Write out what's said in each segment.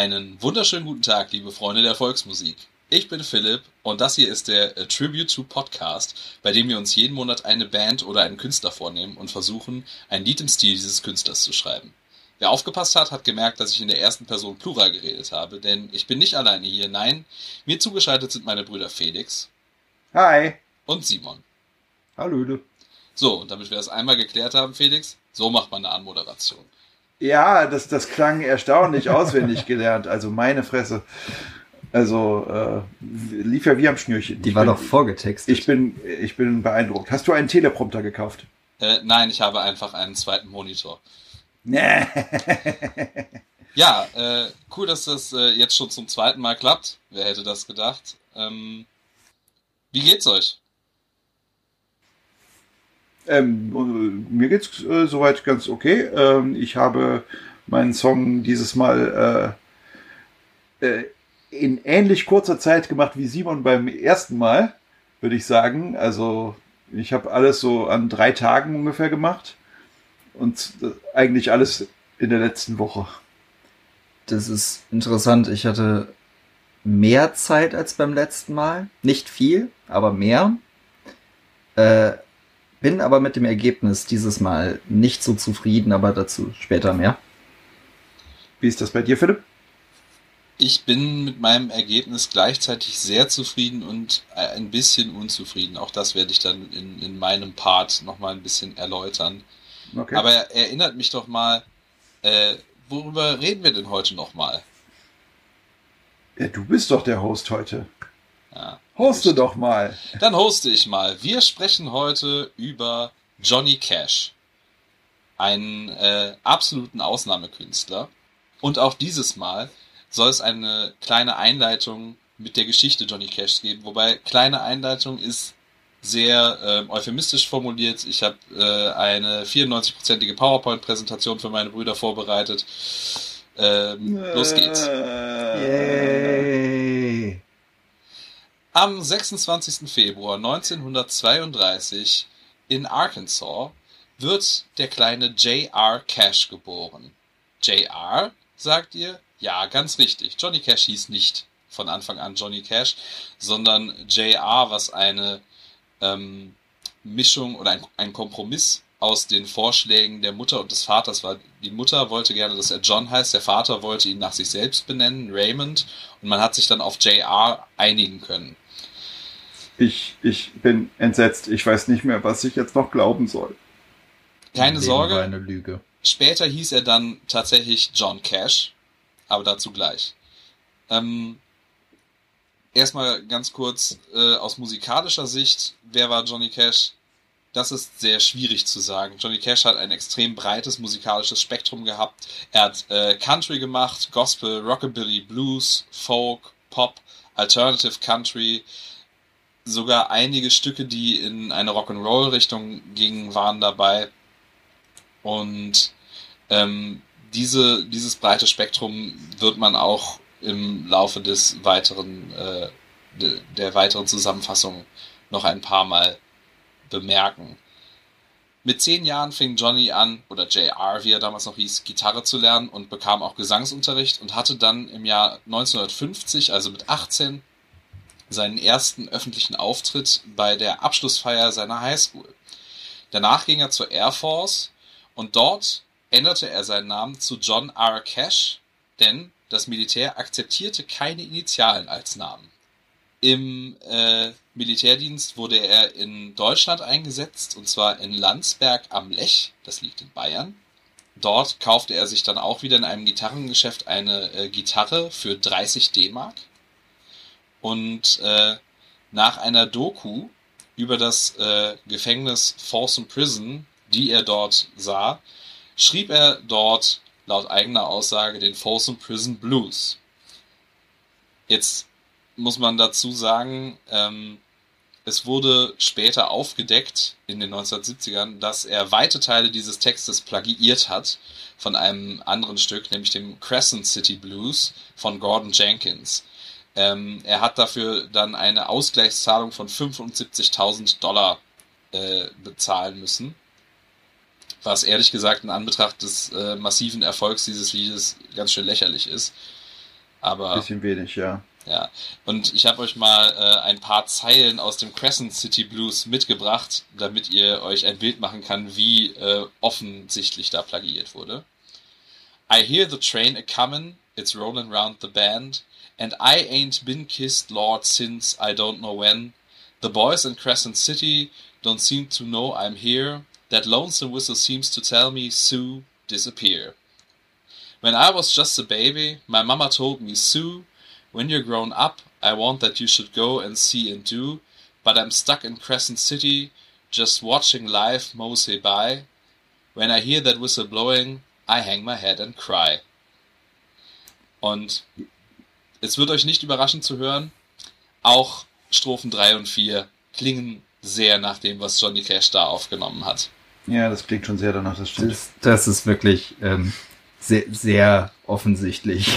Einen wunderschönen guten Tag, liebe Freunde der Volksmusik. Ich bin Philipp und das hier ist der A Tribute to Podcast, bei dem wir uns jeden Monat eine Band oder einen Künstler vornehmen und versuchen, ein Lied im Stil dieses Künstlers zu schreiben. Wer aufgepasst hat, hat gemerkt, dass ich in der ersten Person Plural geredet habe, denn ich bin nicht alleine hier, nein, mir zugeschaltet sind meine Brüder Felix. Hi. Und Simon. Hallöle. So, und damit wir das einmal geklärt haben, Felix, so macht man eine Anmoderation. Ja, das, das klang erstaunlich auswendig gelernt. Also meine Fresse. Also äh, lief ja wie am Schnürchen. Die ich war bin, doch vorgetextet. Ich bin, ich bin beeindruckt. Hast du einen Teleprompter gekauft? Äh, nein, ich habe einfach einen zweiten Monitor. Ja, äh, cool, dass das äh, jetzt schon zum zweiten Mal klappt. Wer hätte das gedacht? Ähm, wie geht's euch? Ähm, mir geht's äh, soweit ganz okay. Ähm, ich habe meinen Song dieses Mal äh, äh, in ähnlich kurzer Zeit gemacht wie Simon beim ersten Mal, würde ich sagen. Also ich habe alles so an drei Tagen ungefähr gemacht und äh, eigentlich alles in der letzten Woche. Das ist interessant. Ich hatte mehr Zeit als beim letzten Mal. Nicht viel, aber mehr. Äh, bin aber mit dem Ergebnis dieses Mal nicht so zufrieden, aber dazu später mehr. Wie ist das bei dir, Philipp? Ich bin mit meinem Ergebnis gleichzeitig sehr zufrieden und ein bisschen unzufrieden. Auch das werde ich dann in, in meinem Part nochmal ein bisschen erläutern. Okay. Aber erinnert mich doch mal, äh, worüber reden wir denn heute nochmal? Ja, du bist doch der Host heute. Ja. Hoste doch mal. Dann hoste ich mal. Wir sprechen heute über Johnny Cash. Einen äh, absoluten Ausnahmekünstler. Und auch dieses Mal soll es eine kleine Einleitung mit der Geschichte Johnny Cash geben. Wobei kleine Einleitung ist sehr äh, euphemistisch formuliert. Ich habe äh, eine 94-prozentige PowerPoint-Präsentation für meine Brüder vorbereitet. Ähm, los geht's. Yay. Am 26. Februar 1932 in Arkansas wird der kleine J.R. Cash geboren. J.R., sagt ihr? Ja, ganz richtig. Johnny Cash hieß nicht von Anfang an Johnny Cash, sondern J.R., was eine ähm, Mischung oder ein, ein Kompromiss aus den Vorschlägen der Mutter und des Vaters war. Die Mutter wollte gerne, dass er John heißt, der Vater wollte ihn nach sich selbst benennen, Raymond, und man hat sich dann auf JR einigen können. Ich, ich bin entsetzt. Ich weiß nicht mehr, was ich jetzt noch glauben soll. Keine Sorge. Eine Lüge. Später hieß er dann tatsächlich John Cash, aber dazu gleich. Ähm, erstmal ganz kurz äh, aus musikalischer Sicht, wer war Johnny Cash? das ist sehr schwierig zu sagen. Johnny Cash hat ein extrem breites musikalisches Spektrum gehabt. Er hat äh, Country gemacht, Gospel, Rockabilly, Blues, Folk, Pop, Alternative Country. Sogar einige Stücke, die in eine Rock'n'Roll-Richtung gingen, waren dabei. Und ähm, diese, dieses breite Spektrum wird man auch im Laufe des weiteren, äh, de, der weiteren Zusammenfassung noch ein paar Mal bemerken. Mit zehn Jahren fing Johnny an, oder JR, wie er damals noch hieß, Gitarre zu lernen und bekam auch Gesangsunterricht und hatte dann im Jahr 1950, also mit 18, seinen ersten öffentlichen Auftritt bei der Abschlussfeier seiner Highschool. Danach ging er zur Air Force und dort änderte er seinen Namen zu John R. Cash, denn das Militär akzeptierte keine Initialen als Namen. Im äh, Militärdienst wurde er in Deutschland eingesetzt, und zwar in Landsberg am Lech, das liegt in Bayern. Dort kaufte er sich dann auch wieder in einem Gitarrengeschäft eine äh, Gitarre für 30 D-Mark. Und äh, nach einer Doku über das äh, Gefängnis Folsom Prison, die er dort sah, schrieb er dort laut eigener Aussage den Folsom Prison Blues. Jetzt muss man dazu sagen, ähm, es wurde später aufgedeckt in den 1970ern, dass er weite Teile dieses Textes plagiiert hat von einem anderen Stück, nämlich dem Crescent City Blues von Gordon Jenkins. Ähm, er hat dafür dann eine Ausgleichszahlung von 75.000 Dollar äh, bezahlen müssen, was ehrlich gesagt in Anbetracht des äh, massiven Erfolgs dieses Liedes ganz schön lächerlich ist. Aber. Bisschen wenig, ja. Ja. Und ich habe euch mal äh, ein paar Zeilen aus dem Crescent City Blues mitgebracht, damit ihr euch ein Bild machen kann, wie äh, offensichtlich da plagiiert wurde. I hear the train a comin', it's rollin' round the band, and I ain't been kissed, Lord, since I don't know when. The boys in Crescent City don't seem to know I'm here. That lonesome whistle seems to tell me, Sue, disappear. When I was just a baby, my mama told me, Sue, when you're grown up, I want that you should go and see and do, but I'm stuck in Crescent City, just watching life mosey by. When I hear that whistle blowing, I hang my head and cry. Und es wird euch nicht überraschen zu hören, auch Strophen 3 und 4 klingen sehr nach dem, was Johnny Cash da aufgenommen hat. Ja, das klingt schon sehr danach, das stimmt. Das, das ist wirklich ähm, sehr, sehr offensichtlich.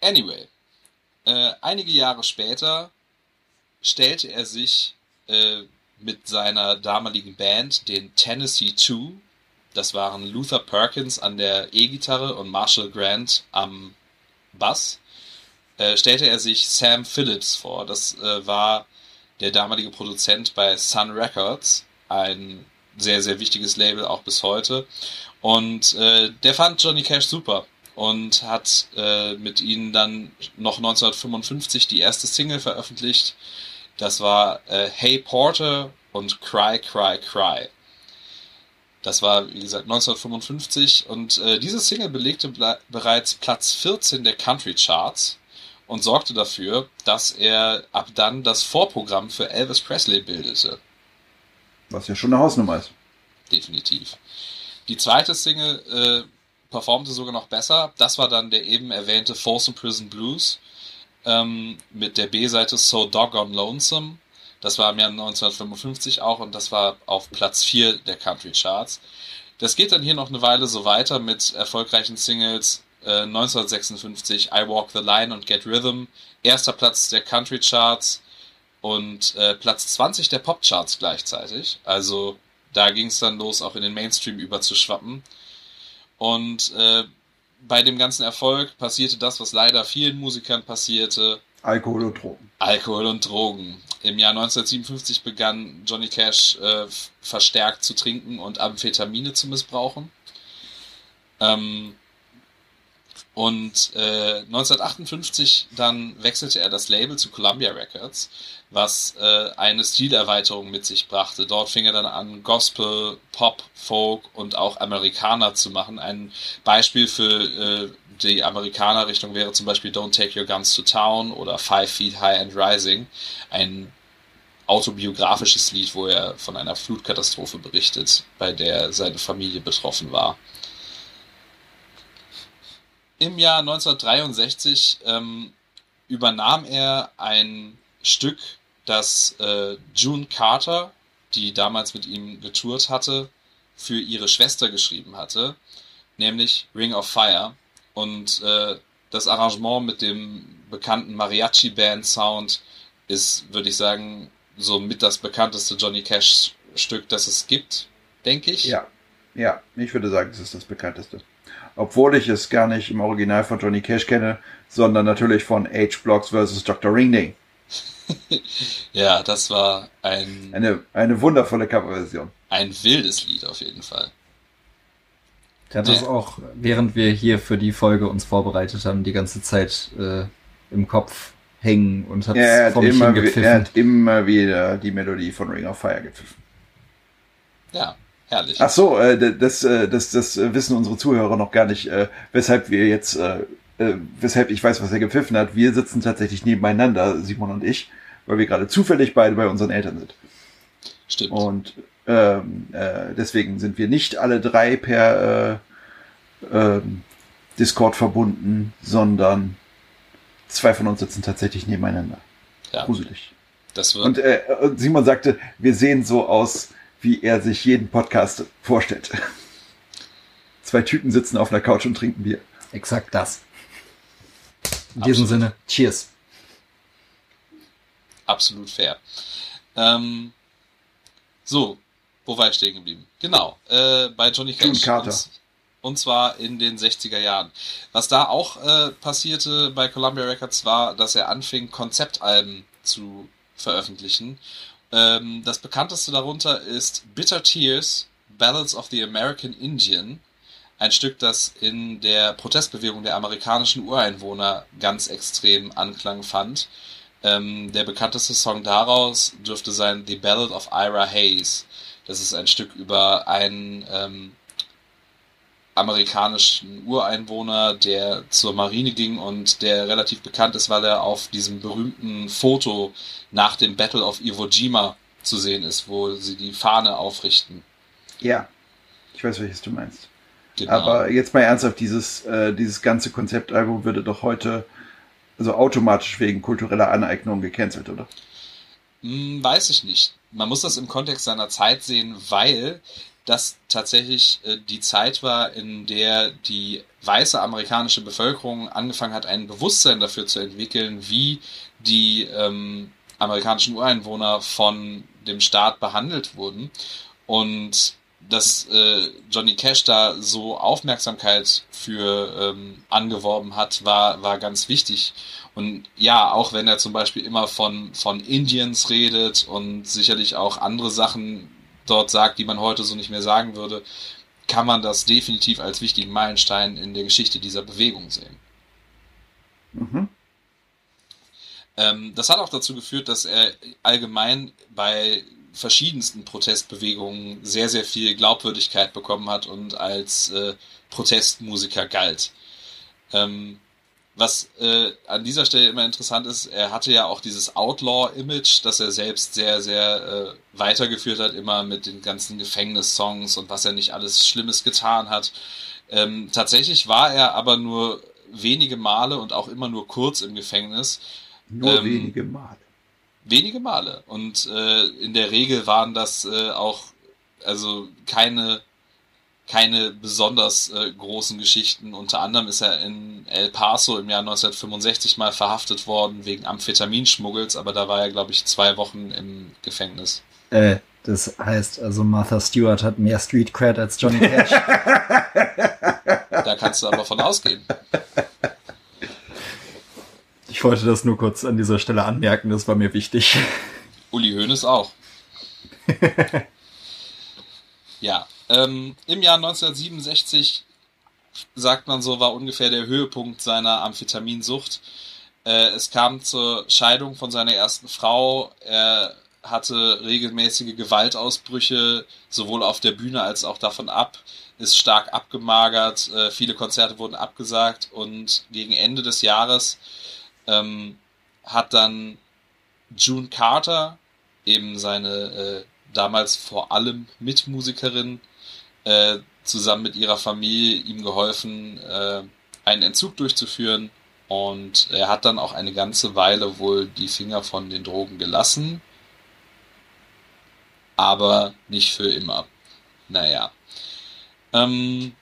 Anyway, äh, einige Jahre später stellte er sich äh, mit seiner damaligen Band, den Tennessee Two, das waren Luther Perkins an der E-Gitarre und Marshall Grant am Bass, äh, stellte er sich Sam Phillips vor. Das äh, war der damalige Produzent bei Sun Records, ein sehr, sehr wichtiges Label auch bis heute. Und äh, der fand Johnny Cash super und hat äh, mit ihnen dann noch 1955 die erste Single veröffentlicht. Das war äh, Hey Porter und Cry, Cry, Cry. Das war, wie gesagt, 1955 und äh, diese Single belegte bereits Platz 14 der Country Charts und sorgte dafür, dass er ab dann das Vorprogramm für Elvis Presley bildete. Was ja schon eine Hausnummer ist. Definitiv. Die zweite Single äh, performte sogar noch besser. Das war dann der eben erwähnte Folsom Prison Blues ähm, mit der B-Seite So Doggone Lonesome. Das war im Jahr 1955 auch und das war auf Platz 4 der Country Charts. Das geht dann hier noch eine Weile so weiter mit erfolgreichen Singles. Äh, 1956 I Walk the Line und Get Rhythm, erster Platz der Country Charts und äh, Platz 20 der Pop Charts gleichzeitig. Also da ging es dann los, auch in den Mainstream überzuschwappen. Und äh, bei dem ganzen Erfolg passierte das, was leider vielen Musikern passierte. Alkohol und Drogen. Alkohol und Drogen. Im Jahr 1957 begann Johnny Cash äh, verstärkt zu trinken und Amphetamine zu missbrauchen. Ähm, und äh, 1958 dann wechselte er das Label zu Columbia Records, was äh, eine Stilerweiterung mit sich brachte. Dort fing er dann an, Gospel, Pop, Folk und auch Amerikaner zu machen. Ein Beispiel für äh, die Amerikaner-Richtung wäre zum Beispiel Don't Take Your Guns to Town oder Five Feet High and Rising. Ein autobiografisches Lied, wo er von einer Flutkatastrophe berichtet, bei der seine Familie betroffen war im Jahr 1963 ähm, übernahm er ein Stück, das äh, June Carter, die damals mit ihm getourt hatte, für ihre Schwester geschrieben hatte, nämlich Ring of Fire. Und äh, das Arrangement mit dem bekannten Mariachi-Band-Sound ist, würde ich sagen, so mit das bekannteste Johnny Cash-Stück, das es gibt, denke ich. Ja, ja, ich würde sagen, es ist das bekannteste obwohl ich es gar nicht im Original von Johnny Cash kenne, sondern natürlich von H-Blocks vs. Dr. Ringding. ja, das war ein. Eine, eine wundervolle Coverversion. Ein wildes Lied auf jeden Fall. Ich hatte es auch, während wir hier für die Folge uns vorbereitet haben, die ganze Zeit äh, im Kopf hängen und hat ja, vor mich immer, Er hat immer wieder die Melodie von Ring of Fire gepfiffen. Ja, Herrlich. Ach so, äh, das, äh, das, das wissen unsere Zuhörer noch gar nicht, äh, weshalb wir jetzt, äh, äh, weshalb ich weiß, was er gepfiffen hat. Wir sitzen tatsächlich nebeneinander, Simon und ich, weil wir gerade zufällig beide bei unseren Eltern sind. Stimmt. Und ähm, äh, deswegen sind wir nicht alle drei per äh, äh, Discord verbunden, sondern zwei von uns sitzen tatsächlich nebeneinander. Ja. Gruselig. Das wird und äh, Simon sagte, wir sehen so aus, wie er sich jeden Podcast vorstellt. Zwei Typen sitzen auf einer Couch und trinken Bier. Exakt das. In Absolut. diesem Sinne, cheers. Absolut fair. Ähm, so, wo war ich stehen geblieben? Genau, äh, bei Johnny Cash. June Carter. und zwar in den 60er Jahren. Was da auch äh, passierte bei Columbia Records war, dass er anfing, Konzeptalben zu veröffentlichen. Ähm, das bekannteste darunter ist Bitter Tears, Ballads of the American Indian. Ein Stück, das in der Protestbewegung der amerikanischen Ureinwohner ganz extrem Anklang fand. Ähm, der bekannteste Song daraus dürfte sein The Ballad of Ira Hayes. Das ist ein Stück über einen ähm, amerikanischen Ureinwohner, der zur Marine ging und der relativ bekannt ist, weil er auf diesem berühmten Foto nach dem Battle of Iwo Jima zu sehen ist, wo sie die Fahne aufrichten. Ja, ich weiß, welches du meinst. Genau. Aber jetzt mal ernsthaft, dieses, äh, dieses ganze Konzeptalbum würde doch heute also automatisch wegen kultureller Aneignung gecancelt, oder? Hm, weiß ich nicht. Man muss das im Kontext seiner Zeit sehen, weil das tatsächlich äh, die Zeit war, in der die weiße amerikanische Bevölkerung angefangen hat, ein Bewusstsein dafür zu entwickeln, wie die ähm, amerikanischen Ureinwohner von dem Staat behandelt wurden. Und dass äh, Johnny Cash da so Aufmerksamkeit für ähm, angeworben hat, war, war ganz wichtig. Und ja, auch wenn er zum Beispiel immer von, von Indians redet und sicherlich auch andere Sachen dort sagt, die man heute so nicht mehr sagen würde, kann man das definitiv als wichtigen Meilenstein in der Geschichte dieser Bewegung sehen. Mhm. Ähm, das hat auch dazu geführt, dass er allgemein bei verschiedensten Protestbewegungen sehr, sehr viel Glaubwürdigkeit bekommen hat und als äh, Protestmusiker galt. Ähm, was äh, an dieser Stelle immer interessant ist, er hatte ja auch dieses Outlaw-Image, das er selbst sehr, sehr äh, weitergeführt hat, immer mit den ganzen Gefängnissongs und was er nicht alles Schlimmes getan hat. Ähm, tatsächlich war er aber nur wenige Male und auch immer nur kurz im Gefängnis. Nur ähm, wenige Male. Wenige Male. Und äh, in der Regel waren das äh, auch also keine keine besonders äh, großen Geschichten. Unter anderem ist er in El Paso im Jahr 1965 mal verhaftet worden wegen Amphetaminschmuggels, aber da war er, glaube ich, zwei Wochen im Gefängnis. Äh, das heißt also, Martha Stewart hat mehr Street Cred als Johnny Cash. da kannst du aber von ausgehen. Ich wollte das nur kurz an dieser Stelle anmerken, das war mir wichtig. Uli Hoeneß auch. ja, ähm, Im Jahr 1967, sagt man so, war ungefähr der Höhepunkt seiner Amphetaminsucht. Äh, es kam zur Scheidung von seiner ersten Frau. Er hatte regelmäßige Gewaltausbrüche, sowohl auf der Bühne als auch davon ab, ist stark abgemagert, äh, viele Konzerte wurden abgesagt und gegen Ende des Jahres ähm, hat dann June Carter, eben seine äh, damals vor allem Mitmusikerin, äh, zusammen mit ihrer Familie ihm geholfen, äh, einen Entzug durchzuführen. Und er hat dann auch eine ganze Weile wohl die Finger von den Drogen gelassen. Aber nicht für immer. Naja. Ähm,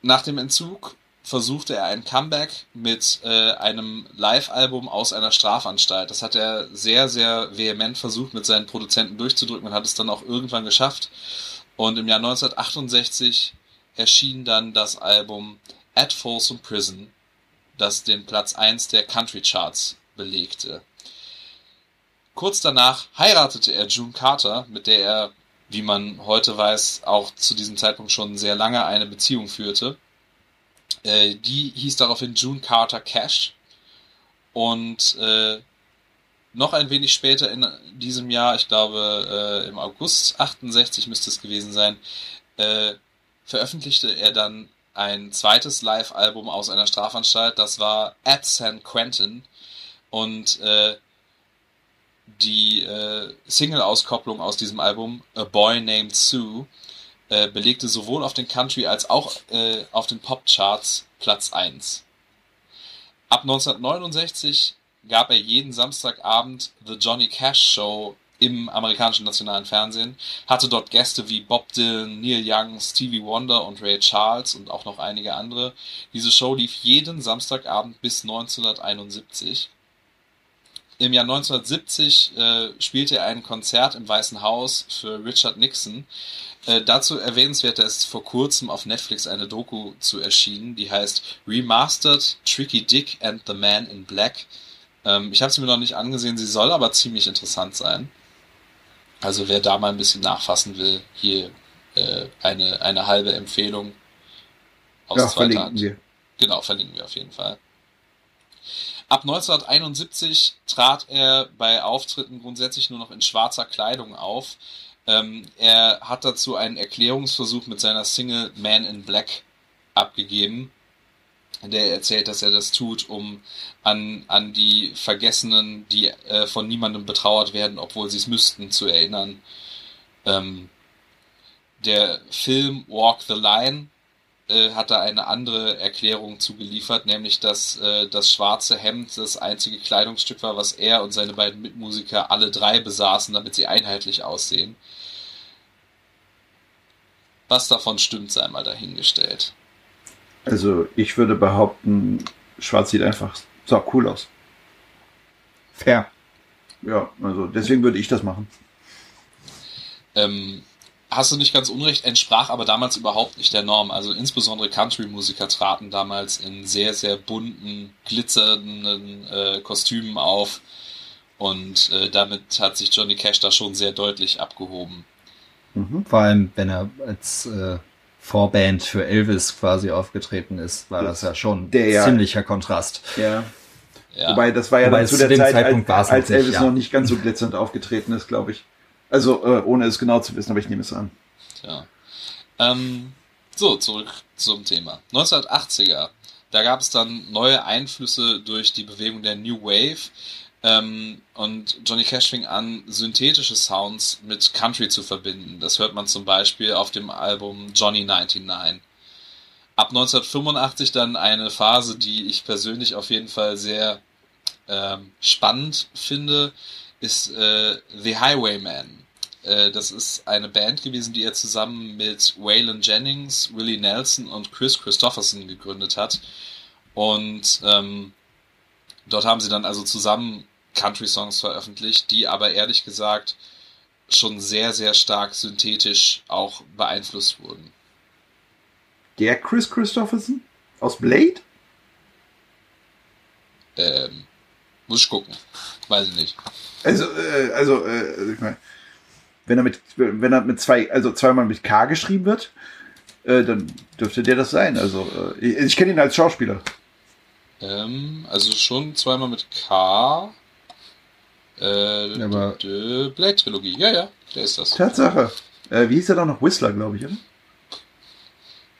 nach dem Entzug versuchte er ein Comeback mit äh, einem Live-Album aus einer Strafanstalt. Das hat er sehr, sehr vehement versucht, mit seinen Produzenten durchzudrücken und hat es dann auch irgendwann geschafft. Und im Jahr 1968 erschien dann das Album At Folsom Prison, das den Platz 1 der Country Charts belegte. Kurz danach heiratete er June Carter, mit der er, wie man heute weiß, auch zu diesem Zeitpunkt schon sehr lange eine Beziehung führte. Äh, die hieß daraufhin June Carter Cash. Und äh, noch ein wenig später in diesem Jahr, ich glaube äh, im August 68 müsste es gewesen sein, äh, veröffentlichte er dann ein zweites Live-Album aus einer Strafanstalt. Das war At San Quentin und äh, die äh, Single-Auskopplung aus diesem Album A Boy Named Sue äh, belegte sowohl auf den Country als auch äh, auf den Pop-Charts Platz 1. Ab 1969 gab er jeden Samstagabend The Johnny Cash Show im amerikanischen nationalen Fernsehen, hatte dort Gäste wie Bob Dylan, Neil Young, Stevie Wonder und Ray Charles und auch noch einige andere. Diese Show lief jeden Samstagabend bis 1971. Im Jahr 1970 äh, spielte er ein Konzert im Weißen Haus für Richard Nixon. Äh, dazu erwähnenswert ist vor kurzem auf Netflix eine Doku zu erschienen, die heißt Remastered Tricky Dick and the Man in Black. Ähm, ich habe sie mir noch nicht angesehen, sie soll aber ziemlich interessant sein. Also wer da mal ein bisschen nachfassen will, hier äh, eine, eine halbe Empfehlung aus ja, zweiter Hand. Wir. Genau, verlinken wir auf jeden Fall. Ab 1971 trat er bei Auftritten grundsätzlich nur noch in schwarzer Kleidung auf. Ähm, er hat dazu einen Erklärungsversuch mit seiner Single Man in Black abgegeben, der er erzählt, dass er das tut, um an, an die Vergessenen, die äh, von niemandem betrauert werden, obwohl sie es müssten, zu erinnern. Ähm, der Film Walk the Line äh, hat da eine andere Erklärung zugeliefert, nämlich dass äh, das schwarze Hemd das einzige Kleidungsstück war, was er und seine beiden Mitmusiker alle drei besaßen, damit sie einheitlich aussehen. Was davon stimmt, sei mal dahingestellt. Also ich würde behaupten, Schwarz sieht einfach so cool aus. Fair. Ja, also deswegen würde ich das machen. Ähm, hast du nicht ganz unrecht, entsprach aber damals überhaupt nicht der Norm. Also insbesondere Country-Musiker traten damals in sehr, sehr bunten, glitzernden äh, Kostümen auf. Und äh, damit hat sich Johnny Cash da schon sehr deutlich abgehoben. Mhm. Vor allem, wenn er als äh, Vorband für Elvis quasi aufgetreten ist, war das, das ja schon ein ziemlicher Kontrast. Ja. ja. Wobei, das war ja Wobei dann zu der Zeit, als, als Elvis nicht, ja. noch nicht ganz so glitzernd aufgetreten ist, glaube ich. Also, äh, ohne es genau zu wissen, aber ich nehme es an. Tja. Ähm, so, zurück zum Thema. 1980er. Da gab es dann neue Einflüsse durch die Bewegung der New Wave. Ähm, und Johnny Cash fing an, synthetische Sounds mit Country zu verbinden. Das hört man zum Beispiel auf dem Album Johnny 99. Ab 1985 dann eine Phase, die ich persönlich auf jeden Fall sehr ähm, spannend finde, ist äh, The Highwayman. Äh, das ist eine Band gewesen, die er zusammen mit Waylon Jennings, Willie Nelson und Chris Christopherson gegründet hat. Und ähm, dort haben sie dann also zusammen Country-Songs veröffentlicht, die aber ehrlich gesagt schon sehr, sehr stark synthetisch auch beeinflusst wurden. Der Chris Christopherson? Aus Blade? Ähm, muss ich gucken. Weiß ich nicht. Also, äh, also, äh, ich meine, wenn er mit, wenn er mit zwei, also zweimal mit K geschrieben wird, äh, dann dürfte der das sein. Also äh, ich, ich kenne ihn als Schauspieler. Ähm, also schon zweimal mit K. Äh, Aber Blade Trilogie, ja, ja, der ist das. Tatsache. Äh, wie hieß er doch noch? Whistler, glaube ich, oder?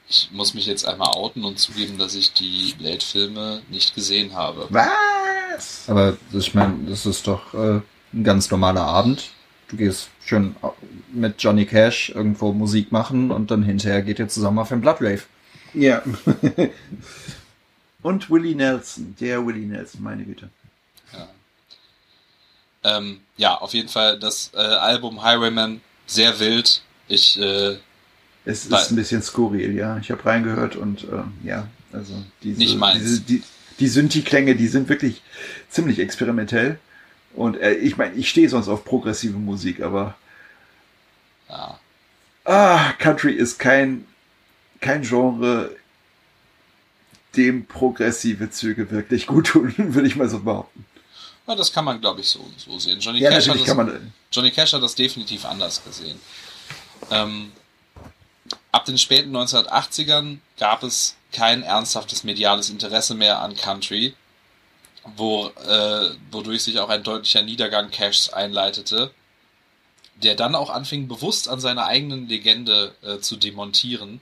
Ich muss mich jetzt einmal outen und zugeben, dass ich die Blade-Filme nicht gesehen habe. Was? Aber ich meine, das ist doch äh, ein ganz normaler Abend du gehst schön mit Johnny Cash irgendwo Musik machen und dann hinterher geht ihr zusammen auf den Blood Rave. Ja. und Willie Nelson, der Willie Nelson, meine Güte. Ja, ähm, ja auf jeden Fall das äh, Album Highwayman sehr wild. Ich äh, es ist ein bisschen skurril, ja. Ich habe reingehört und äh, ja, also diese, nicht meins. Diese, die, die Synthi-Klänge, die sind wirklich ziemlich experimentell. Und äh, ich meine, ich stehe sonst auf progressive Musik, aber ja. ah, Country ist kein, kein Genre, dem progressive Züge wirklich gut tun, würde ich mal so behaupten. Ja, das kann man, glaube ich, so, so sehen. Johnny, ja, Cash hat das, man, Johnny Cash hat das definitiv anders gesehen. Ähm, ab den späten 1980ern gab es kein ernsthaftes mediales Interesse mehr an Country wo, äh, wodurch sich auch ein deutlicher Niedergang Cashs einleitete, der dann auch anfing, bewusst an seiner eigenen Legende äh, zu demontieren.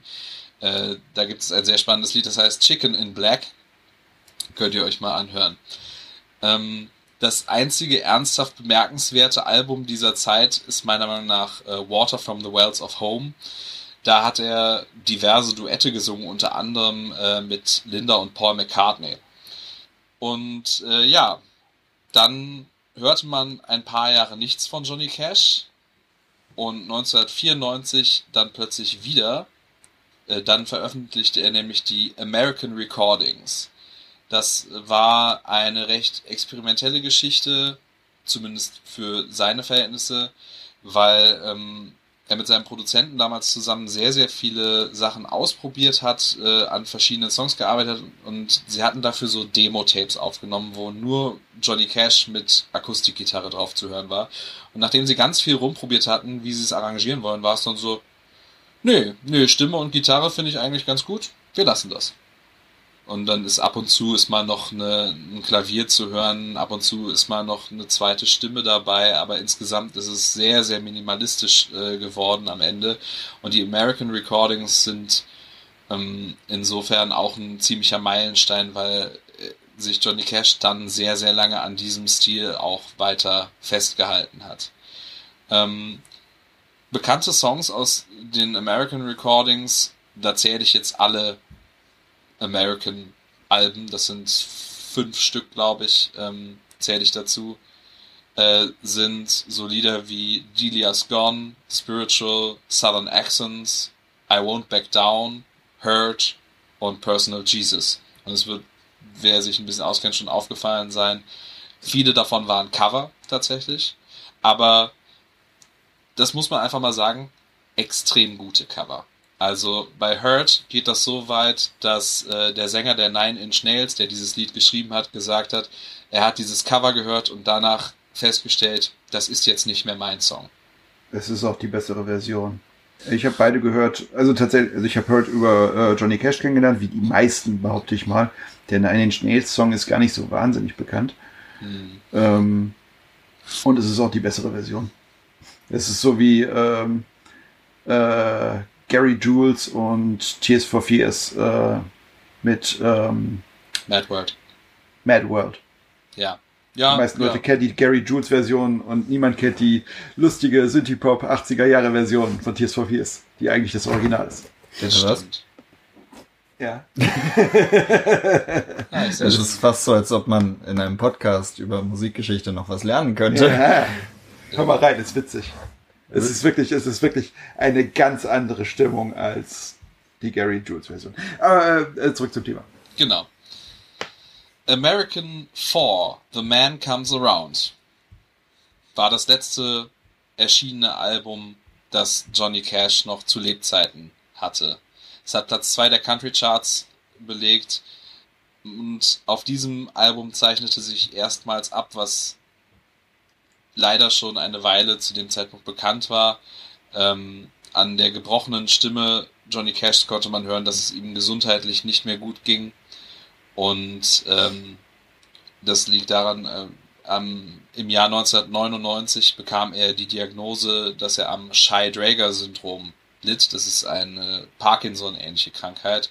Äh, da gibt es ein sehr spannendes Lied, das heißt Chicken in Black. Könnt ihr euch mal anhören. Ähm, das einzige ernsthaft bemerkenswerte Album dieser Zeit ist meiner Meinung nach äh, Water from the Wells of Home. Da hat er diverse Duette gesungen, unter anderem äh, mit Linda und Paul McCartney. Und äh, ja, dann hörte man ein paar Jahre nichts von Johnny Cash und 1994 dann plötzlich wieder. Äh, dann veröffentlichte er nämlich die American Recordings. Das war eine recht experimentelle Geschichte, zumindest für seine Verhältnisse, weil ähm, er mit seinem Produzenten damals zusammen sehr, sehr viele Sachen ausprobiert hat, äh, an verschiedenen Songs gearbeitet und sie hatten dafür so Demo-Tapes aufgenommen, wo nur Johnny Cash mit Akustikgitarre drauf zu hören war. Und nachdem sie ganz viel rumprobiert hatten, wie sie es arrangieren wollen, war es dann so, nee, nee, Stimme und Gitarre finde ich eigentlich ganz gut, wir lassen das. Und dann ist ab und zu ist mal noch eine, ein Klavier zu hören, ab und zu ist mal noch eine zweite Stimme dabei, aber insgesamt ist es sehr, sehr minimalistisch äh, geworden am Ende. Und die American Recordings sind ähm, insofern auch ein ziemlicher Meilenstein, weil äh, sich Johnny Cash dann sehr, sehr lange an diesem Stil auch weiter festgehalten hat. Ähm, bekannte Songs aus den American Recordings, da zähle ich jetzt alle American Alben, das sind fünf Stück, glaube ich, ähm, zähle ich dazu, äh, sind so Lieder wie Delia's Gone, Spiritual, Southern Accents, I Won't Back Down, Hurt und Personal Jesus. Und es wird, wer sich ein bisschen auskennt, schon aufgefallen sein. Viele davon waren Cover tatsächlich, aber das muss man einfach mal sagen, extrem gute Cover. Also bei Hurt geht das so weit, dass äh, der Sänger der Nine Inch Nails, der dieses Lied geschrieben hat, gesagt hat, er hat dieses Cover gehört und danach festgestellt, das ist jetzt nicht mehr mein Song. Es ist auch die bessere Version. Ich habe beide gehört, also tatsächlich, also ich habe Hurt über äh, Johnny Cash kennengelernt, wie die meisten, behaupte ich mal. Der Nine Inch Nails Song ist gar nicht so wahnsinnig bekannt. Hm. Ähm, und es ist auch die bessere Version. Es ist so wie ähm, äh, Gary Jules und Tears for Fears äh, mit ähm, Mad World. Mad World. Ja. Ja, die meisten Leute ja. kennen die Gary Jules Version und niemand kennt die lustige Synthie-Pop 80er Jahre Version von Tears for Fears, die eigentlich das Original ist. Das stimmt. Ja. Es ist fast so, als ob man in einem Podcast über Musikgeschichte noch was lernen könnte. Ja. Hör mal rein, ist witzig. Es ist wirklich, es ist wirklich eine ganz andere Stimmung als die Gary Jules Version. Aber äh, zurück zum Thema. Genau. American 4, The Man Comes Around, war das letzte erschienene Album, das Johnny Cash noch zu Lebzeiten hatte. Es hat Platz 2 der Country Charts belegt und auf diesem Album zeichnete sich erstmals ab, was leider schon eine Weile zu dem Zeitpunkt bekannt war. Ähm, an der gebrochenen Stimme Johnny Cash konnte man hören, dass es ihm gesundheitlich nicht mehr gut ging. Und ähm, das liegt daran, äh, ähm, im Jahr 1999 bekam er die Diagnose, dass er am Shy-Drager-Syndrom litt. Das ist eine Parkinson-ähnliche Krankheit.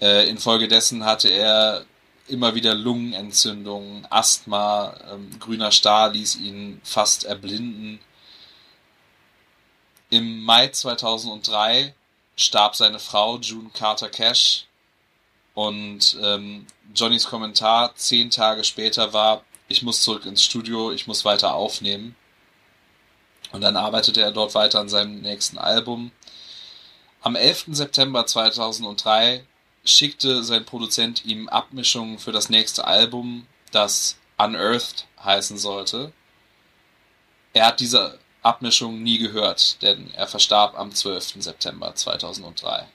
Äh, infolgedessen hatte er immer wieder Lungenentzündungen, Asthma, ähm, grüner Star ließ ihn fast erblinden. Im Mai 2003 starb seine Frau June Carter Cash und ähm, Johnnys Kommentar zehn Tage später war, ich muss zurück ins Studio, ich muss weiter aufnehmen. Und dann arbeitete er dort weiter an seinem nächsten Album. Am 11. September 2003 schickte sein Produzent ihm Abmischungen für das nächste Album, das Unearthed heißen sollte. Er hat diese Abmischung nie gehört, denn er verstarb am 12. September 2003.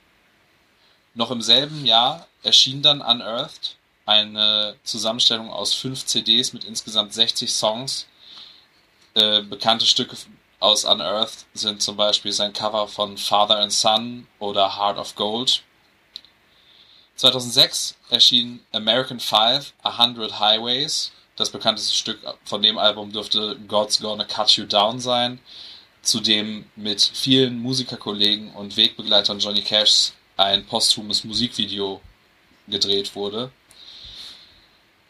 Noch im selben Jahr erschien dann Unearthed, eine Zusammenstellung aus fünf CDs mit insgesamt 60 Songs. Äh, bekannte Stücke aus Unearthed sind zum Beispiel sein Cover von Father and Son oder Heart of Gold 2006 erschien American Five, A Hundred Highways. Das bekannteste Stück von dem Album dürfte God's Gonna Cut You Down sein, zu dem mit vielen Musikerkollegen und Wegbegleitern Johnny Cashs ein posthumes Musikvideo gedreht wurde.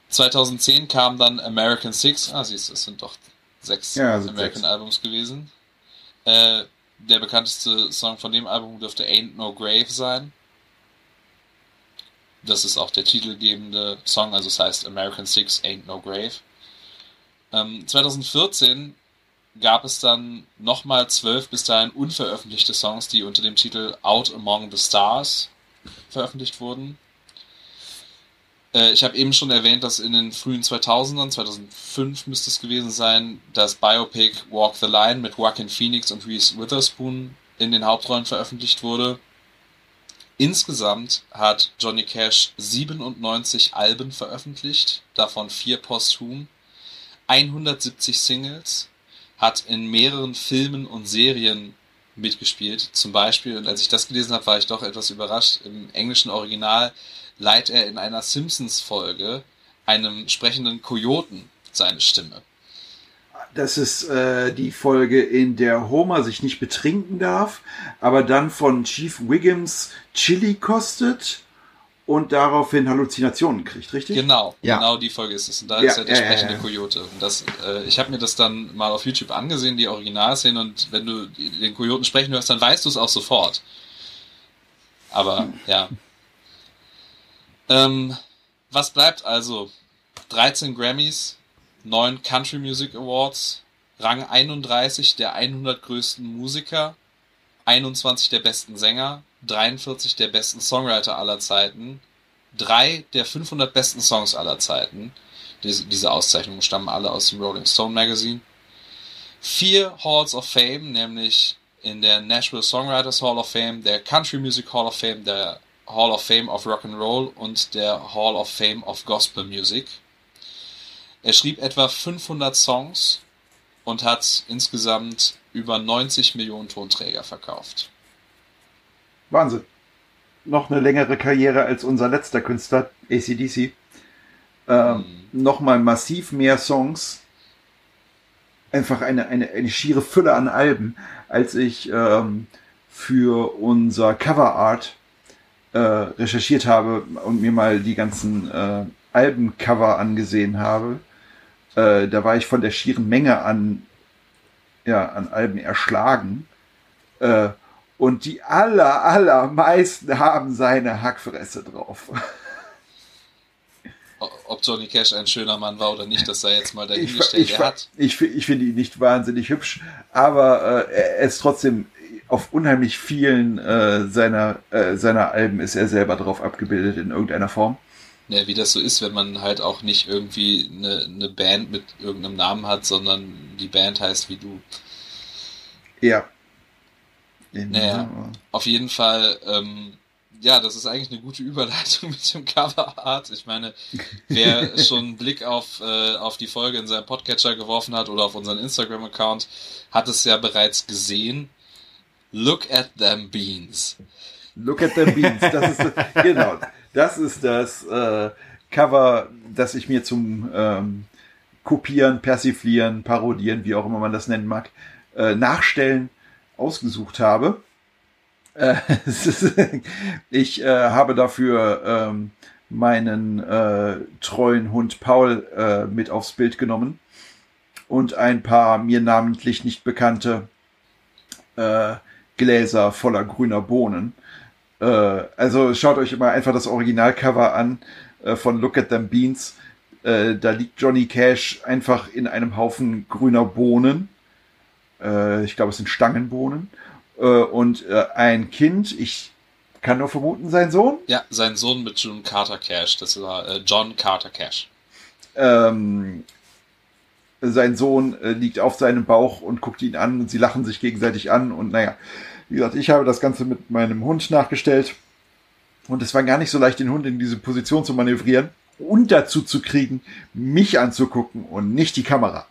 2010 kam dann American Six, ah siehst du, es sind doch sechs ja, American sechs. Albums gewesen. Äh, der bekannteste Song von dem Album dürfte Ain't No Grave sein. Das ist auch der titelgebende Song, also es heißt American Six Ain't No Grave. Ähm, 2014 gab es dann nochmal zwölf bis dahin unveröffentlichte Songs, die unter dem Titel Out Among the Stars veröffentlicht wurden. Äh, ich habe eben schon erwähnt, dass in den frühen 2000ern, 2005 müsste es gewesen sein, das Biopic Walk the Line mit Joaquin Phoenix und Reese Witherspoon in den Hauptrollen veröffentlicht wurde. Insgesamt hat Johnny Cash 97 Alben veröffentlicht, davon vier posthum, 170 Singles, hat in mehreren Filmen und Serien mitgespielt. Zum Beispiel, und als ich das gelesen habe, war ich doch etwas überrascht, im englischen Original leiht er in einer Simpsons-Folge einem sprechenden Kojoten seine Stimme. Das ist äh, die Folge, in der Homer sich nicht betrinken darf, aber dann von Chief Wiggins Chili kostet und daraufhin Halluzinationen kriegt, richtig? Genau, ja. genau die Folge ist es. Und da ja, ist ja der ja, sprechende. Und das, äh, ich habe mir das dann mal auf YouTube angesehen, die Originalszene, und wenn du den Kojoten sprechen hörst, dann weißt du es auch sofort. Aber hm. ja, ähm, was bleibt also? 13 Grammys, 9 Country Music Awards, Rang 31 der 100 größten Musiker, 21 der besten Sänger, 43 der besten Songwriter aller Zeiten, 3 der 500 besten Songs aller Zeiten. Diese, diese Auszeichnungen stammen alle aus dem Rolling Stone Magazine. Vier Halls of Fame, nämlich in der Nashville Songwriters Hall of Fame, der Country Music Hall of Fame, der Hall of Fame of Rock and Roll und der Hall of Fame of Gospel Music. Er schrieb etwa 500 Songs und hat insgesamt über 90 Millionen Tonträger verkauft. Wahnsinn. Noch eine längere Karriere als unser letzter Künstler, ACDC. Ähm, hm. Nochmal massiv mehr Songs. Einfach eine, eine, eine schiere Fülle an Alben, als ich ähm, für unser Cover Art äh, recherchiert habe und mir mal die ganzen äh, Albencover angesehen habe, äh, da war ich von der schieren Menge an, ja, an Alben erschlagen. Äh, und die aller, allermeisten haben seine Hackfresse drauf. Ob Johnny Cash ein schöner Mann war oder nicht, das sei jetzt mal dahingestellt. Ich, ich, ich, ich finde ihn nicht wahnsinnig hübsch, aber äh, er ist trotzdem auf unheimlich vielen äh, seiner, äh, seiner Alben ist er selber drauf abgebildet in irgendeiner Form. Ja, wie das so ist, wenn man halt auch nicht irgendwie eine, eine Band mit irgendeinem Namen hat, sondern die Band heißt wie du. Ja. Naja, auf jeden Fall, ähm, ja, das ist eigentlich eine gute Überleitung mit dem Coverart. Ich meine, wer schon einen Blick auf, äh, auf die Folge in seinem Podcatcher geworfen hat oder auf unseren Instagram-Account, hat es ja bereits gesehen. Look at them beans. Look at them beans. Das ist genau. Das ist das äh, Cover, das ich mir zum ähm, Kopieren, Persiflieren, Parodieren, wie auch immer man das nennen mag, äh, Nachstellen ausgesucht habe. Äh, ich äh, habe dafür ähm, meinen äh, treuen Hund Paul äh, mit aufs Bild genommen und ein paar mir namentlich nicht bekannte äh, Gläser voller grüner Bohnen. Äh, also schaut euch immer einfach das Originalcover an äh, von Look at Them Beans. Äh, da liegt Johnny Cash einfach in einem Haufen grüner Bohnen. Äh, ich glaube, es sind Stangenbohnen. Äh, und äh, ein Kind, ich kann nur vermuten, sein Sohn? Ja, sein Sohn mit John Carter Cash. Das war John Carter Cash. Ähm, sein Sohn liegt auf seinem Bauch und guckt ihn an und sie lachen sich gegenseitig an und naja, wie gesagt, ich habe das Ganze mit meinem Hund nachgestellt. Und es war gar nicht so leicht, den Hund in diese Position zu manövrieren und dazu zu kriegen, mich anzugucken und nicht die Kamera.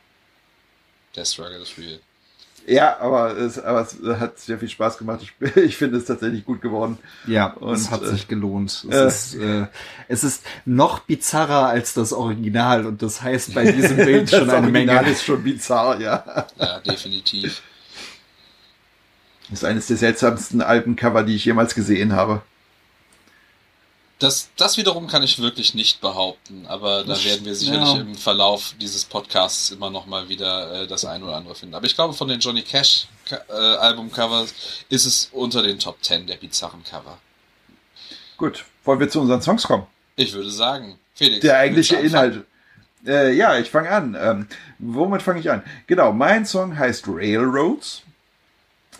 Der Struggle ist real. Ja, aber es, aber es hat sehr viel Spaß gemacht. Ich, ich finde es tatsächlich gut geworden. Ja, und es hat äh, sich gelohnt. Es, äh, ist, äh, es ist noch bizarrer als das Original und das heißt bei diesem Bild schon eine Original Menge. Das Original ist schon bizarr, ja. Ja, definitiv. Das ist eines der seltsamsten Albencover, die ich jemals gesehen habe. Das, das wiederum kann ich wirklich nicht behaupten, aber da werden wir sicherlich ja. im Verlauf dieses Podcasts immer noch mal wieder äh, das ein oder andere finden. Aber ich glaube, von den Johnny Cash äh, Albumcovers ist es unter den Top 10 der bizarren Cover. Gut, wollen wir zu unseren Songs kommen? Ich würde sagen, Felix. Der eigentliche Inhalt. Äh, ja, ich fange an. Ähm, womit fange ich an? Genau, mein Song heißt Railroads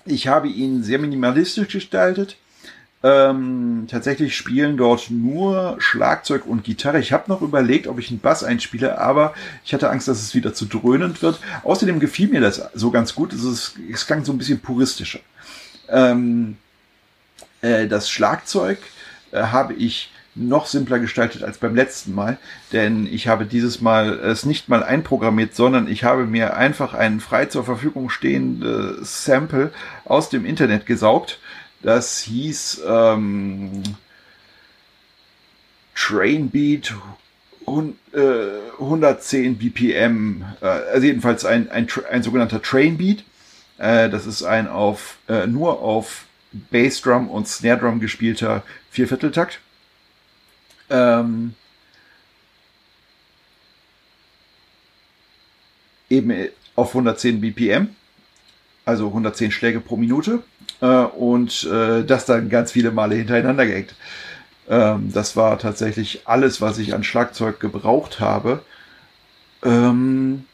ich habe ihn sehr minimalistisch gestaltet. Ähm, tatsächlich spielen dort nur Schlagzeug und Gitarre. Ich habe noch überlegt, ob ich einen Bass einspiele, aber ich hatte Angst, dass es wieder zu dröhnend wird. Außerdem gefiel mir das so ganz gut. Es, ist, es klang so ein bisschen puristischer. Ähm, äh, das Schlagzeug äh, habe ich noch simpler gestaltet als beim letzten Mal, denn ich habe dieses Mal es nicht mal einprogrammiert, sondern ich habe mir einfach ein frei zur Verfügung stehendes Sample aus dem Internet gesaugt das hieß ähm, Trainbeat 110 BPM, äh, also jedenfalls ein, ein, ein sogenannter Trainbeat. Äh, das ist ein auf äh, nur auf Bassdrum und Snare Drum gespielter Viervierteltakt. Ähm, eben auf 110 BPM, also 110 Schläge pro Minute äh, und äh, das dann ganz viele Male hintereinander gehängt. Ähm, das war tatsächlich alles, was ich an Schlagzeug gebraucht habe. Ähm,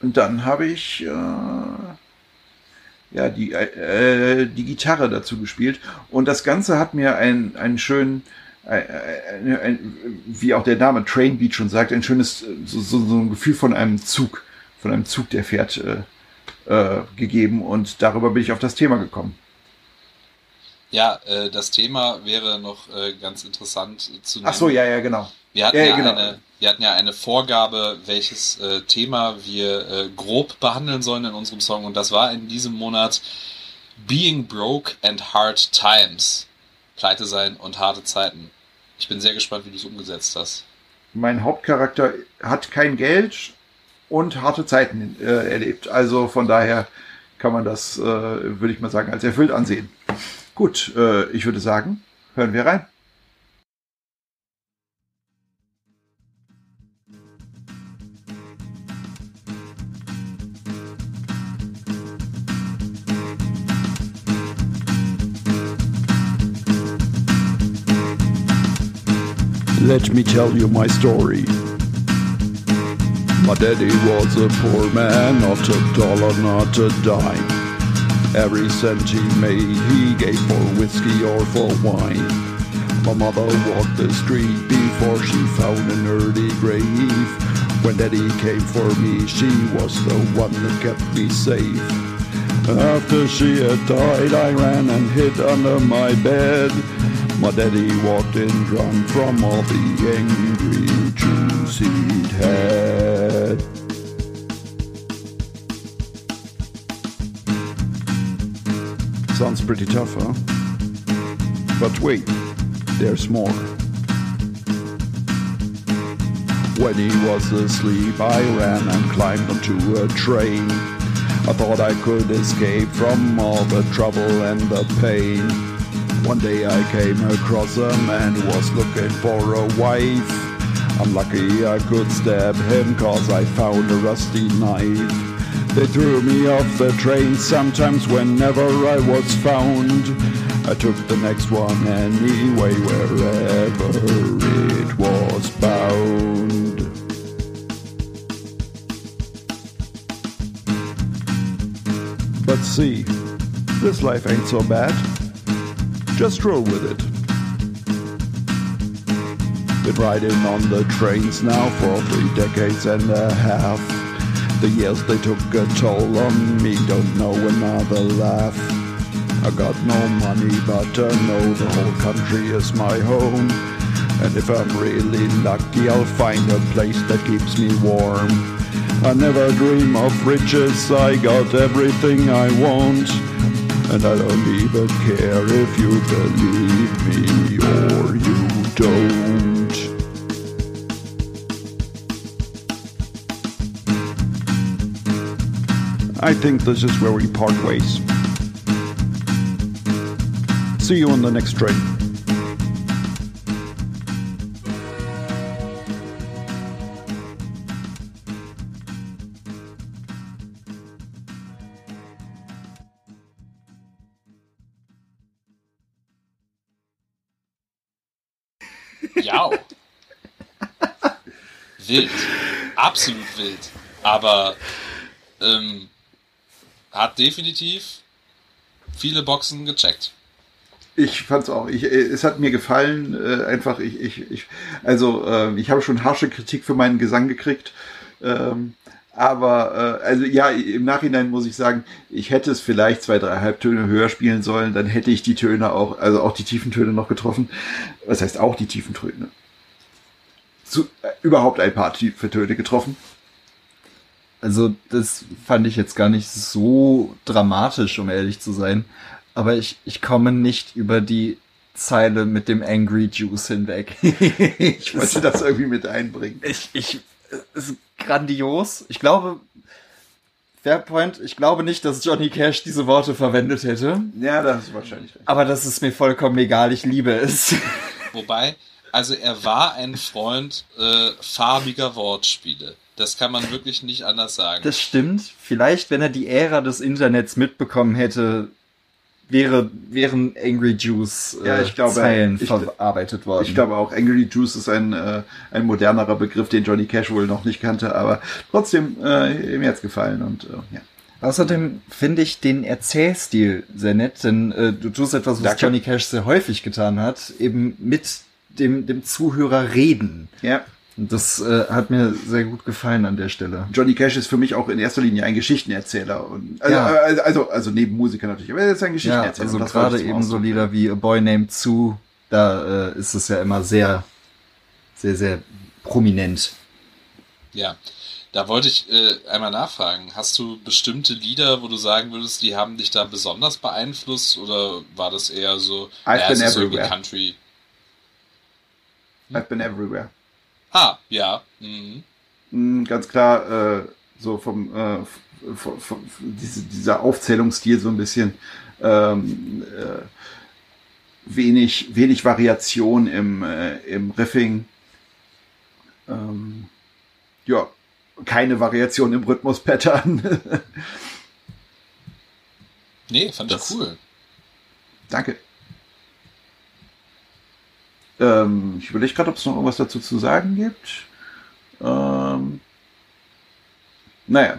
und dann habe ich äh, ja die, äh, die Gitarre dazu gespielt. Und das Ganze hat mir einen, einen schönen, ein, ein, ein, wie auch der Name Train Beat schon sagt, ein schönes, so, so, so ein Gefühl von einem Zug, von einem Zug, der fährt, äh, äh, gegeben und darüber bin ich auf das Thema gekommen. Ja, äh, das Thema wäre noch äh, ganz interessant zu nehmen. Ach so, ja, ja, genau. Wir hatten ja, ja, genau. eine, wir hatten ja eine Vorgabe, welches äh, Thema wir äh, grob behandeln sollen in unserem Song und das war in diesem Monat Being Broke and Hard Times. Pleite sein und harte Zeiten. Ich bin sehr gespannt, wie du es umgesetzt hast. Mein Hauptcharakter hat kein Geld, und harte Zeiten äh, erlebt. Also von daher kann man das, äh, würde ich mal sagen, als erfüllt ansehen. Gut, äh, ich würde sagen, hören wir rein. Let me tell you my story. My daddy was a poor man, not a dollar, not a dime. Every cent he made, he gave for whiskey or for wine. My mother walked the street before she found an early grave. When daddy came for me, she was the one that kept me safe. After she had died, I ran and hid under my bed. My daddy walked in drunk from all the angry Jews he'd had. Sounds pretty tough, huh? But wait, there's more. When he was asleep, I ran and climbed onto a train. I thought I could escape from all the trouble and the pain. One day I came across a man who was looking for a wife. I'm lucky I could stab him cause I found a rusty knife. They threw me off the train sometimes whenever I was found. I took the next one anyway, wherever it was bound. But see, this life ain't so bad. Just roll with it. Been riding on the trains now for three decades and a half. The years they took a toll on me, don't know another laugh. I got no money, but I know the whole country is my home. And if I'm really lucky, I'll find a place that keeps me warm. I never dream of riches, I got everything I want. And I don't even care if you believe me or you don't. I think this is where we part ways. See you on the next train. Wild. Absolut wild. Aber ähm, hat definitiv viele Boxen gecheckt. Ich fand's auch. Ich, es hat mir gefallen. Äh, einfach, ich, ich, ich, also äh, ich habe schon harsche Kritik für meinen Gesang gekriegt. Ähm, aber äh, also ja, im Nachhinein muss ich sagen, ich hätte es vielleicht zwei, drei Halbtöne höher spielen sollen, dann hätte ich die Töne auch, also auch die tiefen Töne noch getroffen. Was heißt auch die tiefen Töne? Zu, äh, überhaupt ein paar tiefe Töne getroffen. Also das fand ich jetzt gar nicht so dramatisch, um ehrlich zu sein. Aber ich, ich komme nicht über die Zeile mit dem Angry Juice hinweg. ich wollte das irgendwie mit einbringen. Ich, ich, ist grandios. Ich glaube, Fairpoint, ich glaube nicht, dass Johnny Cash diese Worte verwendet hätte. Ja, das ist wahrscheinlich recht. Aber das ist mir vollkommen egal, ich liebe es. Wobei, also er war ein Freund äh, farbiger Wortspiele. Das kann man wirklich nicht anders sagen. Das stimmt. Vielleicht, wenn er die Ära des Internets mitbekommen hätte, wäre, wären Angry Juice äh, ja, ich glaube, Zeilen ich, verarbeitet worden. Ich glaube auch, Angry Juice ist ein, äh, ein modernerer Begriff, den Johnny Cash wohl noch nicht kannte, aber trotzdem, äh, mir hat's gefallen und äh, ja. Außerdem finde ich den Erzählstil sehr nett, denn äh, du tust etwas, was Danke. Johnny Cash sehr häufig getan hat, eben mit dem, dem Zuhörer reden. Ja. Das äh, hat mir sehr gut gefallen an der Stelle. Johnny Cash ist für mich auch in erster Linie ein Geschichtenerzähler. Und, also, ja. also, also, also neben Musiker natürlich, aber er ist ein Geschichtenerzähler. Ja, also gerade eben so Lieder wie A Boy Named Sue, da äh, ist es ja immer sehr, sehr, sehr prominent. Ja, da wollte ich äh, einmal nachfragen. Hast du bestimmte Lieder, wo du sagen würdest, die haben dich da besonders beeinflusst oder war das eher so, I've ja, been everywhere. So Country? I've been everywhere. Ah, ja. Mhm. Mm, ganz klar, äh, so vom, äh, vom, vom diese, dieser Aufzählungsstil so ein bisschen ähm, äh, wenig, wenig Variation im, äh, im Riffing. Ähm, ja, keine Variation im Rhythmus-Pattern. nee, fand das, ich cool. Danke. Ähm, ich überlege gerade, ob es noch irgendwas dazu zu sagen gibt. Ähm, naja,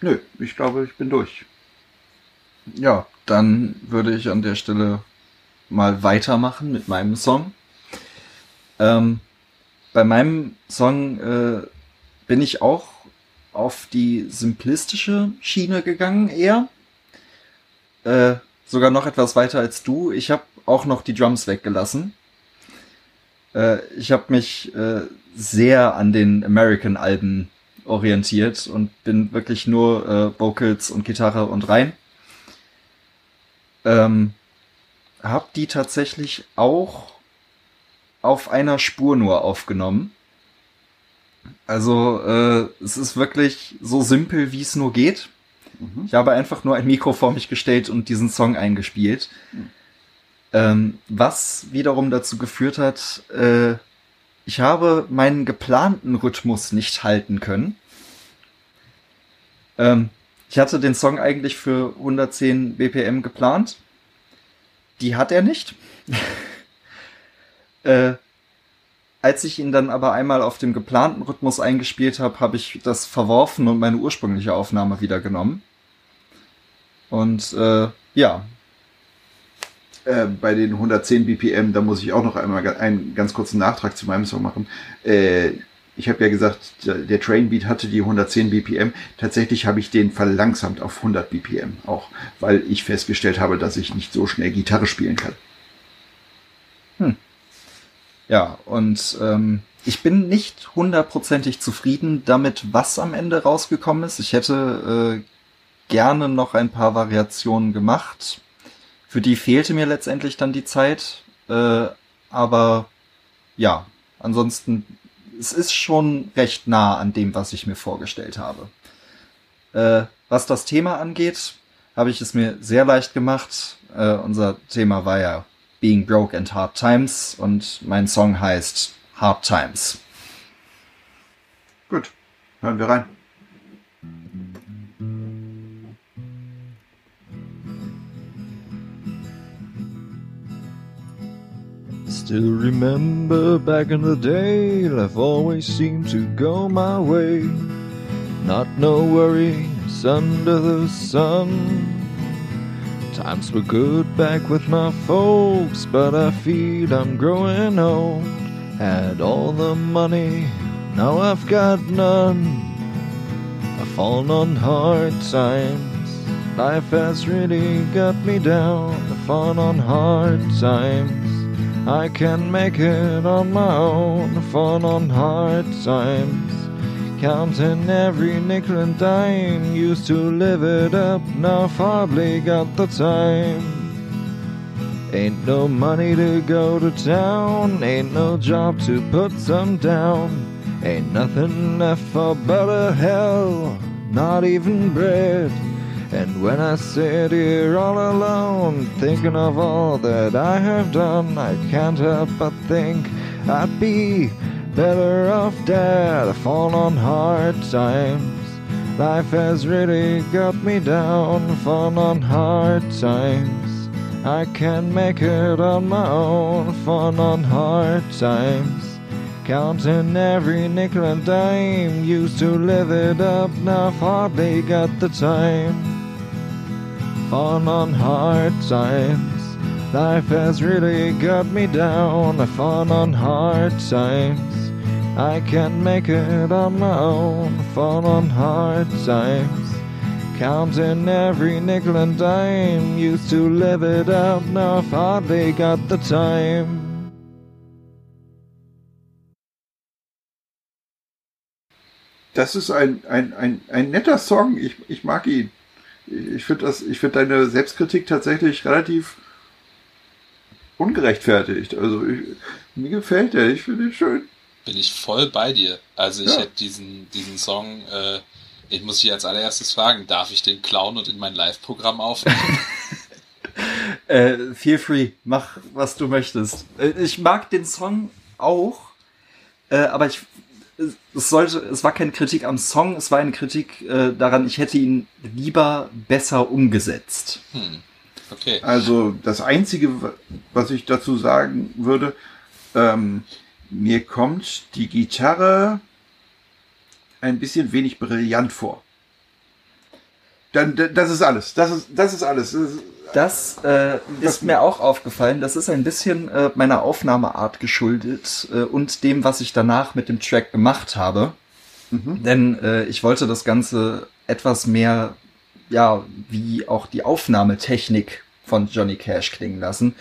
nö, ich glaube, ich bin durch. Ja, dann würde ich an der Stelle mal weitermachen mit meinem Song. Ähm, bei meinem Song äh, bin ich auch auf die simplistische Schiene gegangen, eher. Äh, sogar noch etwas weiter als du. Ich habe auch noch die Drums weggelassen. Äh, ich habe mich äh, sehr an den American-Alben orientiert und bin wirklich nur äh, Vocals und Gitarre und rein. Ähm, hab die tatsächlich auch auf einer Spur nur aufgenommen. Also äh, es ist wirklich so simpel, wie es nur geht. Mhm. Ich habe einfach nur ein Mikro vor mich gestellt und diesen Song eingespielt. Mhm. Ähm, was wiederum dazu geführt hat, äh, ich habe meinen geplanten Rhythmus nicht halten können. Ähm, ich hatte den Song eigentlich für 110 BPM geplant. Die hat er nicht. äh, als ich ihn dann aber einmal auf dem geplanten Rhythmus eingespielt habe, habe ich das verworfen und meine ursprüngliche Aufnahme wieder genommen. Und äh, ja, äh, bei den 110 BPM, da muss ich auch noch einmal einen ganz kurzen Nachtrag zu meinem Song machen. Äh, ich habe ja gesagt, der Trainbeat hatte die 110 BPM. Tatsächlich habe ich den verlangsamt auf 100 BPM auch, weil ich festgestellt habe, dass ich nicht so schnell Gitarre spielen kann. Hm. Ja, und ähm, ich bin nicht hundertprozentig zufrieden damit, was am Ende rausgekommen ist. Ich hätte äh, gerne noch ein paar Variationen gemacht. Für die fehlte mir letztendlich dann die Zeit. Äh, aber ja, ansonsten, es ist schon recht nah an dem, was ich mir vorgestellt habe. Äh, was das Thema angeht, habe ich es mir sehr leicht gemacht. Äh, unser Thema war ja Being Broke and Hard Times und mein Song heißt Hard Times. Gut, hören wir rein. Still remember back in the day, life always seemed to go my way. Not no worries under the sun. Times were good back with my folks, but I feel I'm growing old. Had all the money, now I've got none. I've fallen on hard times. Life has really got me down. I've fallen on hard times. I can make it on my own. I've on hard times. Counting every nickel and dime. Used to live it up, now hardly got the time. Ain't no money to go to town, ain't no job to put some down. Ain't nothing left for but a hell, not even bread. And when I sit here all alone, thinking of all that I have done, I can't help but think I'd be better off dead. I've fallen on hard times. Life has really got me down, fallen on hard times. I can make it on my own, fun on hard times. Counting every nickel and dime, used to live it up, now hardly got the time. Fun on hard times, life has really got me down, fun on hard times. I can make it on my own, fun on hard times. Counting every nickel and dime. Used to live it up, now I've hardly got the time. Das ist ein, ein, ein, ein netter Song. Ich, ich mag ihn. Ich finde das, ich finde deine Selbstkritik tatsächlich relativ ungerechtfertigt. Also ich, mir gefällt der. Ich finde ihn schön. Bin ich voll bei dir. Also ich ja. hätte diesen, diesen Song äh, ich muss dich als allererstes fragen, darf ich den klauen und in mein Live-Programm aufnehmen? äh, feel free, mach was du möchtest. Äh, ich mag den Song auch, äh, aber ich es sollte, es war keine Kritik am Song, es war eine Kritik äh, daran, ich hätte ihn lieber besser umgesetzt. Hm. Okay. Also das Einzige, was ich dazu sagen würde, ähm, mir kommt die Gitarre ein bisschen wenig brillant vor. Dann, das ist alles. Das ist, das ist alles. Das äh, ist mir auch aufgefallen. Das ist ein bisschen äh, meiner Aufnahmeart geschuldet äh, und dem, was ich danach mit dem Track gemacht habe. Mhm. Denn äh, ich wollte das Ganze etwas mehr, ja, wie auch die Aufnahmetechnik von Johnny Cash klingen lassen.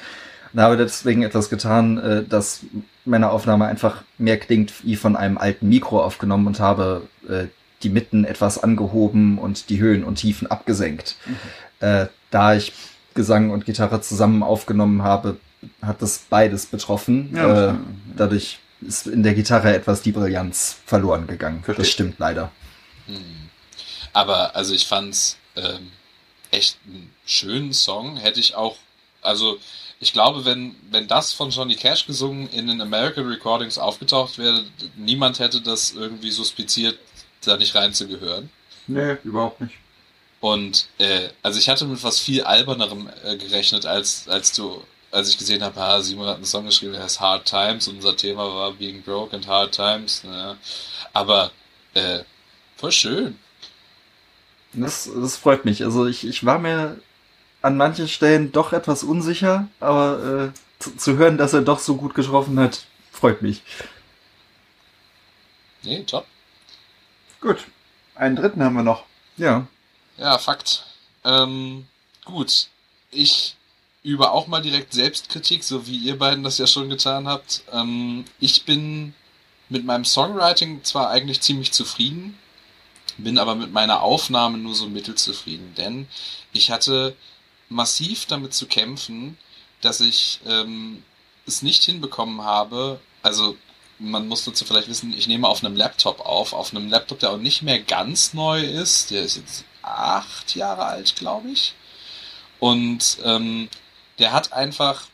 Und habe deswegen etwas getan, äh, dass meine Aufnahme einfach mehr klingt wie von einem alten Mikro aufgenommen und habe äh, die Mitten etwas angehoben und die Höhen und Tiefen abgesenkt. Mhm. Äh, da ich Gesang und Gitarre zusammen aufgenommen habe, hat das beides betroffen. Ja, äh, dadurch ist in der Gitarre etwas die Brillanz verloren gegangen. Verstehe. Das stimmt leider. Hm. Aber also ich fand's ähm, echt einen schönen Song. Hätte ich auch, also ich glaube, wenn, wenn das von Johnny Cash gesungen in den American Recordings aufgetaucht wäre, niemand hätte das irgendwie suspiziert, da nicht reinzugehören. Nee, überhaupt nicht. Und äh, also ich hatte mit was viel albernerem äh, gerechnet, als, als du, als ich gesehen habe, ah, Simon hat einen Song geschrieben, der heißt Hard Times und unser Thema war Being Broke and Hard Times. Ne? Aber äh, voll schön. Das, das freut mich. Also ich, ich war mir an manchen Stellen doch etwas unsicher, aber äh, zu, zu, hören, dass er doch so gut getroffen hat, freut mich. Nee, top. Gut. Einen dritten haben wir noch. Ja. Ja, Fakt. Ähm, gut. Ich übe auch mal direkt Selbstkritik, so wie ihr beiden das ja schon getan habt. Ähm, ich bin mit meinem Songwriting zwar eigentlich ziemlich zufrieden, bin aber mit meiner Aufnahme nur so mittelzufrieden, denn ich hatte massiv damit zu kämpfen, dass ich ähm, es nicht hinbekommen habe. Also man muss dazu vielleicht wissen, ich nehme auf einem Laptop auf, auf einem Laptop, der auch nicht mehr ganz neu ist. Der ist jetzt acht Jahre alt, glaube ich. Und ähm, der hat einfach,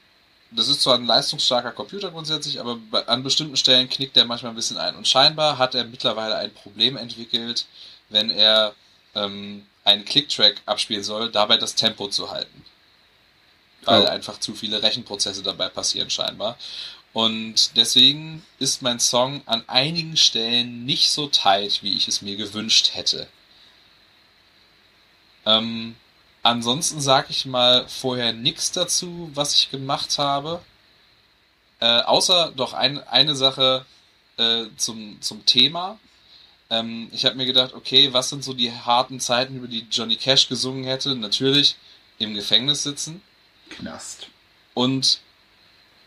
das ist zwar ein leistungsstarker Computer grundsätzlich, aber an bestimmten Stellen knickt der manchmal ein bisschen ein. Und scheinbar hat er mittlerweile ein Problem entwickelt, wenn er ähm, einen Clicktrack abspielen soll, dabei das Tempo zu halten. Weil oh. einfach zu viele Rechenprozesse dabei passieren scheinbar. Und deswegen ist mein Song an einigen Stellen nicht so tight, wie ich es mir gewünscht hätte. Ähm, ansonsten sage ich mal vorher nichts dazu, was ich gemacht habe. Äh, außer doch ein, eine Sache äh, zum, zum Thema. Ähm, ich habe mir gedacht, okay, was sind so die harten Zeiten, über die Johnny Cash gesungen hätte? Natürlich im Gefängnis sitzen. Knast. Und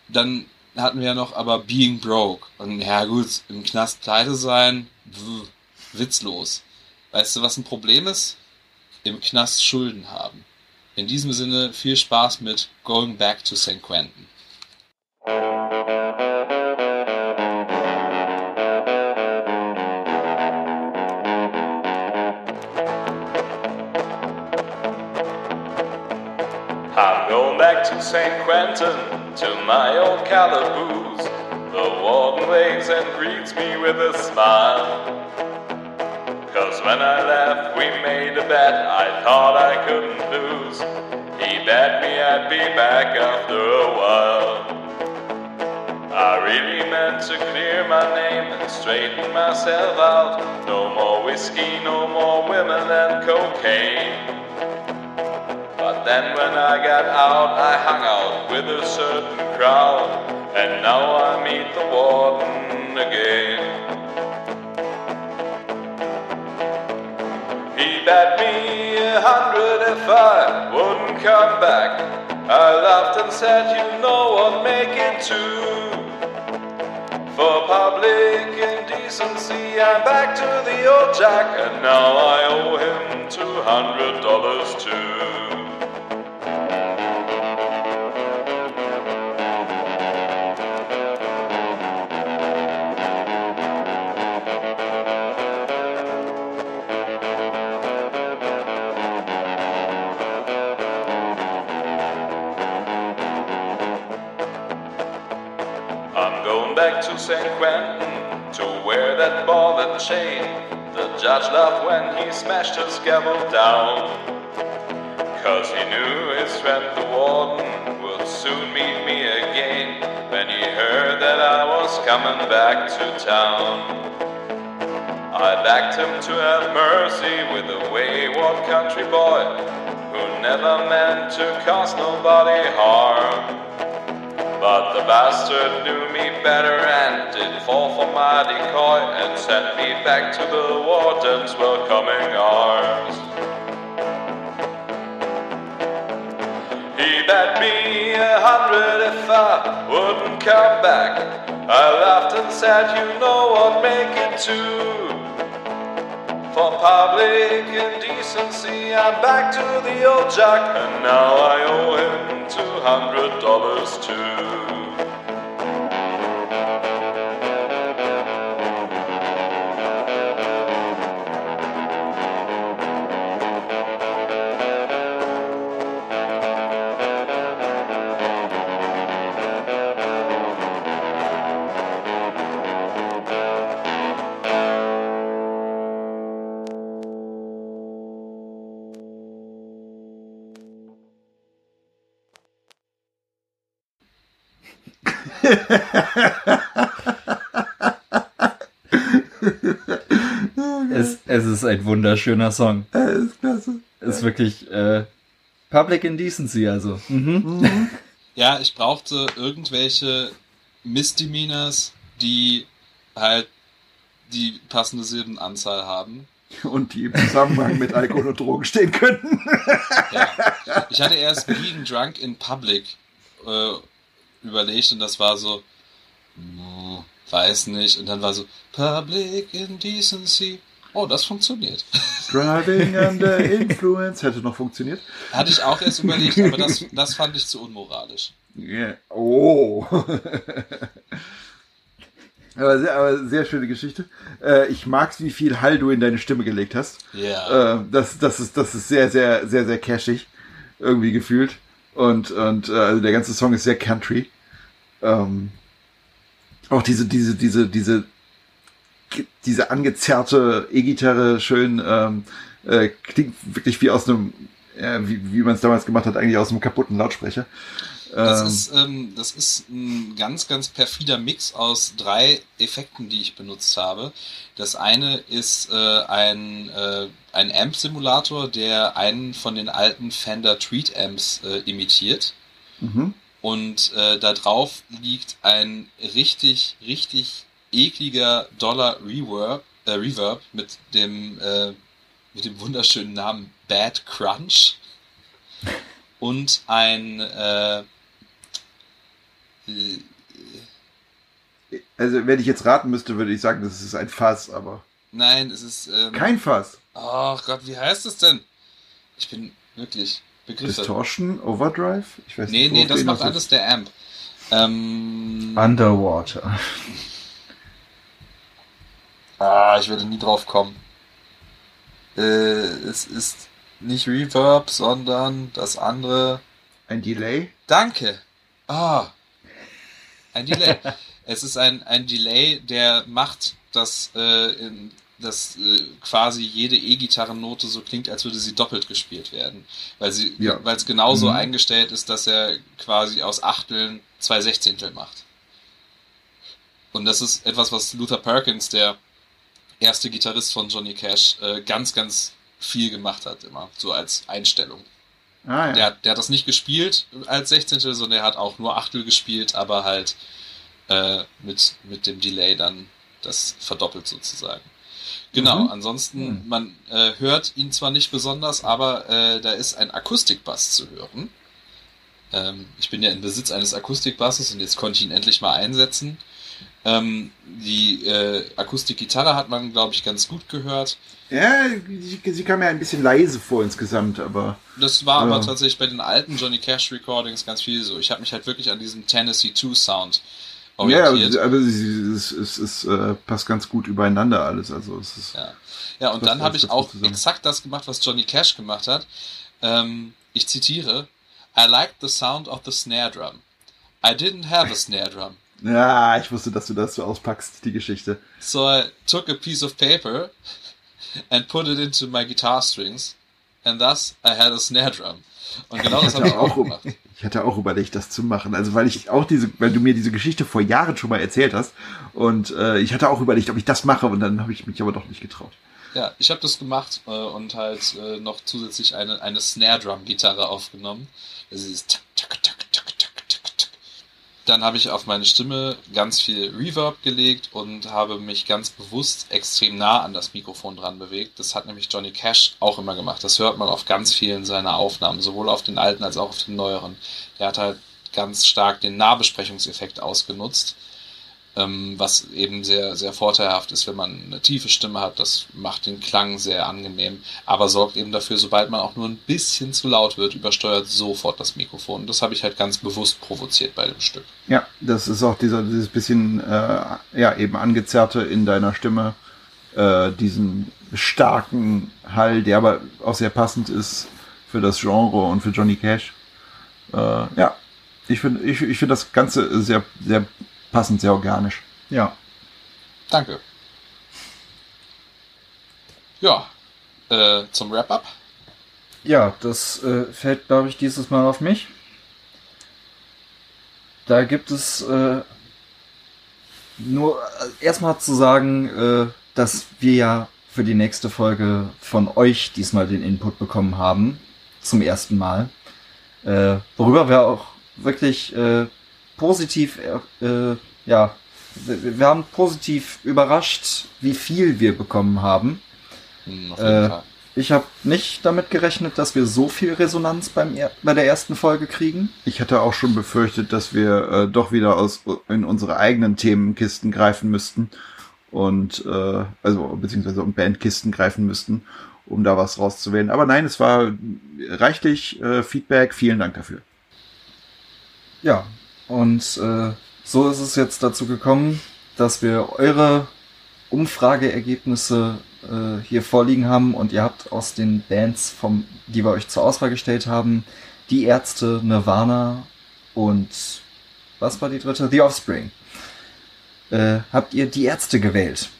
dann hatten wir ja noch aber Being Broke. Und ja gut, im Knast pleite sein, pff, witzlos. Weißt du, was ein Problem ist? Im Knast Schulden haben. In diesem Sinne viel Spaß mit Going Back to St. Quentin. To St. Quentin, to my old calaboose. The warden waves and greets me with a smile. Cause when I left, we made a bet I thought I couldn't lose. He bet me I'd be back after a while. I really meant to clear my name and straighten myself out. No more whiskey, no more women and cocaine. But then when I got out, I hung out with a certain crowd, and now I meet the warden again. Bet me a hundred if I wouldn't come back. I laughed and said, You know what, make it two. For public indecency, I'm back to the old jack, and now I owe him two hundred dollars too. To to wear that ball and chain. The judge laughed when he smashed his gavel down. Cause he knew his friend the warden would soon meet me again when he heard that I was coming back to town. I begged him to have mercy with a wayward country boy who never meant to cause nobody harm. But the bastard knew better and did fall for my decoy and sent me back to the warden's welcoming arms. He bet me a hundred if I wouldn't come back. I laughed and said, You know what, make it two. For public indecency, I'm back to the old jack, and now I owe him two hundred dollars too. Es, es ist ein wunderschöner Song. Das ist klasse. Es ist wirklich äh, Public Indecency, also. Mhm. Ja, ich brauchte irgendwelche Misdemeanors, die halt die passende Silbenanzahl haben. Und die im Zusammenhang mit Alkohol und Drogen stehen könnten. Ja. Ich hatte erst Being Drunk in Public äh, überlegt und das war so, hm, weiß nicht. Und dann war so, Public Indecency. Oh, das funktioniert. Driving under influence hätte noch funktioniert. Hatte ich auch erst überlegt, aber das, das fand ich zu unmoralisch. Yeah. Oh. aber, sehr, aber sehr schöne Geschichte. Äh, ich mag's, wie viel Hall du in deine Stimme gelegt hast. Ja. Äh, das, das, ist, das ist sehr, sehr, sehr, sehr cashig. Irgendwie gefühlt. Und, und äh, also der ganze Song ist sehr country. Ähm, auch diese, diese, diese, diese, diese angezerrte E-Gitarre schön ähm, äh, klingt wirklich wie aus einem, äh, wie, wie man es damals gemacht hat, eigentlich aus einem kaputten Lautsprecher. Das, ähm, ist, ähm, das ist ein ganz, ganz perfider Mix aus drei Effekten, die ich benutzt habe. Das eine ist äh, ein, äh, ein Amp-Simulator, der einen von den alten Fender Treat Amps äh, imitiert. Mhm. Und äh, da drauf liegt ein richtig, richtig ekliger Dollar Reverb, äh, Reverb mit dem, äh, mit dem wunderschönen Namen Bad Crunch und ein äh, also wenn ich jetzt raten müsste, würde ich sagen, das ist ein Fass, aber. Nein, es ist. Ähm, Kein Fass. Ach Gott, wie heißt es denn? Ich bin wirklich begriffen. Distortion, Overdrive? Ich weiß nee, nicht. Nee, nee, das macht alles der Amp. Ähm, Underwater. Ah, ich werde nie drauf kommen. Äh, es ist nicht Reverb, sondern das andere. Ein Delay? Danke. Ah. Ein Delay. es ist ein, ein Delay, der macht, dass, äh, in, dass äh, quasi jede E-Gitarrennote so klingt, als würde sie doppelt gespielt werden. Weil sie, ja. weil es genauso mhm. eingestellt ist, dass er quasi aus Achteln zwei Sechzehntel macht. Und das ist etwas, was Luther Perkins, der erste Gitarrist von Johnny Cash, äh, ganz, ganz viel gemacht hat, immer, so als Einstellung. Ah, ja. der, der hat das nicht gespielt als 16. sondern er hat auch nur Achtel gespielt, aber halt äh, mit, mit dem Delay dann das verdoppelt sozusagen. Genau, mhm. ansonsten, mhm. man äh, hört ihn zwar nicht besonders, aber äh, da ist ein Akustikbass zu hören. Ähm, ich bin ja in Besitz eines Akustikbasses und jetzt konnte ich ihn endlich mal einsetzen. Ähm, die äh, Akustikgitarre hat man, glaube ich, ganz gut gehört. Ja, sie, sie, kam ja ein bisschen leise vor insgesamt, aber. Das war aber tatsächlich bei den alten Johnny Cash Recordings ganz viel so. Ich habe mich halt wirklich an diesem Tennessee 2 Sound orientiert. Ja, aber es, es, es äh, passt ganz gut übereinander alles. Also es ist, ja. ja, und dann habe ich auch exakt das gemacht, was Johnny Cash gemacht hat. Ähm, ich zitiere: I liked the sound of the snare drum. I didn't have a snare drum. Ja, ich wusste, dass du das so auspackst, die Geschichte. So I took a piece of paper and put it into my guitar strings and thus I had a snare drum. Und genau das habe ich auch gemacht. Ich hatte auch überlegt, das zu machen. Also weil ich auch diese, weil du mir diese Geschichte vor Jahren schon mal erzählt hast und äh, ich hatte auch überlegt, ob ich das mache und dann habe ich mich aber doch nicht getraut. Ja, ich habe das gemacht äh, und halt äh, noch zusätzlich eine, eine Snare Drum Gitarre aufgenommen. Das ist tak, tak, tak, dann habe ich auf meine Stimme ganz viel Reverb gelegt und habe mich ganz bewusst extrem nah an das Mikrofon dran bewegt. Das hat nämlich Johnny Cash auch immer gemacht. Das hört man auf ganz vielen seiner Aufnahmen, sowohl auf den alten als auch auf den neueren. Der hat halt ganz stark den Nahbesprechungseffekt ausgenutzt ähm, was eben sehr, sehr vorteilhaft ist, wenn man eine tiefe Stimme hat. Das macht den Klang sehr angenehm, aber sorgt eben dafür, sobald man auch nur ein bisschen zu laut wird, übersteuert sofort das Mikrofon. Das habe ich halt ganz bewusst provoziert bei dem Stück. Ja, das ist auch dieser, dieses bisschen, äh, ja, eben angezerrte in deiner Stimme, äh, diesen starken Hall, der aber auch sehr passend ist für das Genre und für Johnny Cash. Äh, ja, ich finde ich, ich finde das Ganze sehr, sehr passend, sehr organisch. Ja. Danke. Ja, äh, zum Wrap-up. Ja, das äh, fällt, glaube ich, dieses Mal auf mich. Da gibt es äh, nur äh, erstmal zu sagen, äh, dass wir ja für die nächste Folge von euch diesmal den Input bekommen haben. Zum ersten Mal. Äh, worüber wir auch wirklich äh, positiv, äh, ja, wir, wir, haben positiv überrascht, wie viel wir bekommen haben. Hm, äh, ich habe nicht damit gerechnet, dass wir so viel Resonanz beim bei der ersten Folge kriegen. Ich hatte auch schon befürchtet, dass wir äh, doch wieder aus in unsere eigenen Themenkisten greifen müssten und äh, also beziehungsweise um Bandkisten greifen müssten, um da was rauszuwählen. Aber nein, es war reichlich äh, Feedback. Vielen Dank dafür. Ja, und äh, so ist es jetzt dazu gekommen, dass wir eure Umfrageergebnisse äh, hier vorliegen haben und ihr habt aus den Bands, vom, die wir euch zur Auswahl gestellt haben, die Ärzte, Nirvana und was war die dritte? The Offspring. Äh, habt ihr die Ärzte gewählt?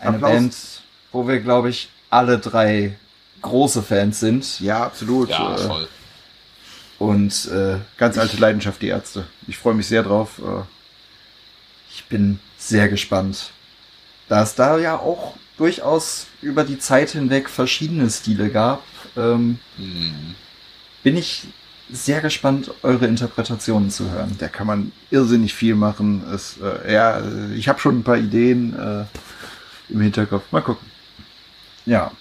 Eine Applaus. Band, wo wir, glaube ich, alle drei große Fans sind. Ja, absolut. Ja, voll. Und äh, ganz alte ich, Leidenschaft, die Ärzte. Ich freue mich sehr drauf. Äh. Ich bin sehr gespannt. Da es da ja auch durchaus über die Zeit hinweg verschiedene Stile gab, ähm, mhm. bin ich sehr gespannt, eure Interpretationen zu hören. Da kann man irrsinnig viel machen. Es, äh, ja, ich habe schon ein paar Ideen äh, im Hinterkopf. Mal gucken. Ja.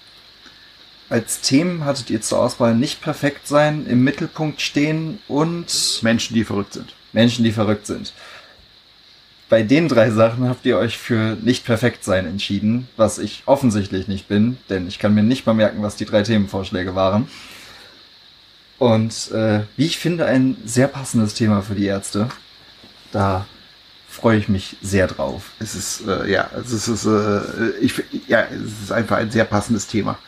Als Themen hattet ihr zur Auswahl nicht perfekt sein, im Mittelpunkt stehen und Menschen, die verrückt sind. Menschen, die verrückt sind. Bei den drei Sachen habt ihr euch für nicht perfekt sein entschieden, was ich offensichtlich nicht bin, denn ich kann mir nicht mal merken, was die drei Themenvorschläge waren. Und äh, wie ich finde, ein sehr passendes Thema für die Ärzte. Da freue ich mich sehr drauf. Es ist, äh, ja, es ist, äh, ich, ja, es ist einfach ein sehr passendes Thema.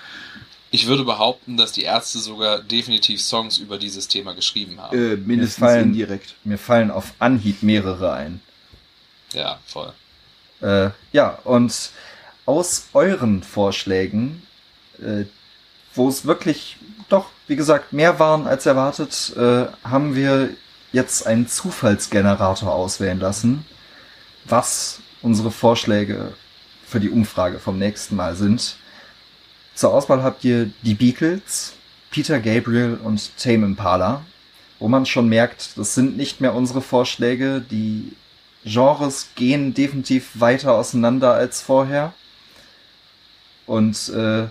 Ich würde behaupten, dass die Ärzte sogar definitiv Songs über dieses Thema geschrieben haben. Äh, mindestens mir fallen, indirekt. Mir fallen auf Anhieb mehrere ein. Ja, voll. Äh, ja, und aus euren Vorschlägen, äh, wo es wirklich doch, wie gesagt, mehr waren als erwartet, äh, haben wir jetzt einen Zufallsgenerator auswählen lassen, was unsere Vorschläge für die Umfrage vom nächsten Mal sind. Zur Auswahl habt ihr die Beatles, Peter Gabriel und Tame Impala, wo man schon merkt, das sind nicht mehr unsere Vorschläge, die Genres gehen definitiv weiter auseinander als vorher. Und äh,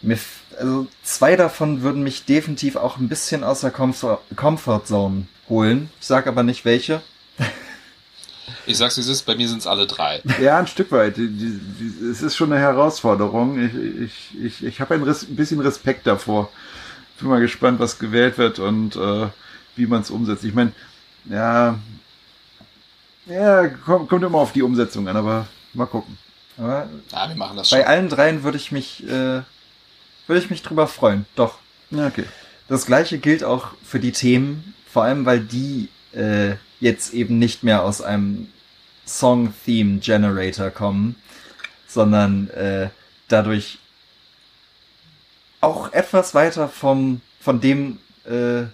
mir, also zwei davon würden mich definitiv auch ein bisschen aus der Comfort, Comfort Zone holen. Ich sag aber nicht welche. Ich sag's wie es ist, bei mir sind es alle drei. Ja, ein Stück weit. Es ist schon eine Herausforderung. Ich, ich, ich, ich habe ein, ein, bisschen Respekt davor. Bin mal gespannt, was gewählt wird und äh, wie man es umsetzt. Ich meine, ja, ja, kommt, kommt immer auf die Umsetzung an, aber mal gucken. Aber ja, wir machen das schon. Bei allen dreien würde ich mich, äh, würde ich mich drüber freuen. Doch. Ja, okay. Das gleiche gilt auch für die Themen, vor allem weil die äh, jetzt eben nicht mehr aus einem Song-Theme-Generator kommen, sondern äh, dadurch auch etwas weiter vom, von dem äh,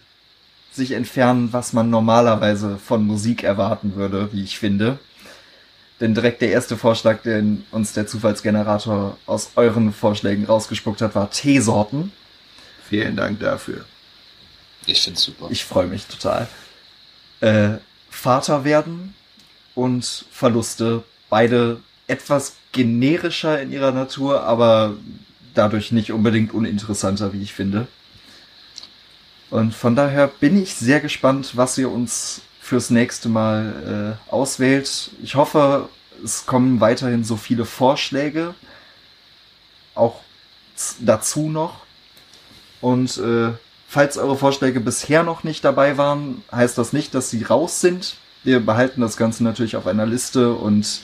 sich entfernen, was man normalerweise von Musik erwarten würde, wie ich finde. Denn direkt der erste Vorschlag, den uns der Zufallsgenerator aus euren Vorschlägen rausgespuckt hat, war Teesorten. Vielen Dank dafür. Ich find's super. Ich freue mich total. Äh, Vater werden und Verluste. Beide etwas generischer in ihrer Natur, aber dadurch nicht unbedingt uninteressanter, wie ich finde. Und von daher bin ich sehr gespannt, was ihr uns fürs nächste Mal äh, auswählt. Ich hoffe, es kommen weiterhin so viele Vorschläge, auch dazu noch. Und äh, falls eure Vorschläge bisher noch nicht dabei waren, heißt das nicht, dass sie raus sind. Wir behalten das Ganze natürlich auf einer Liste und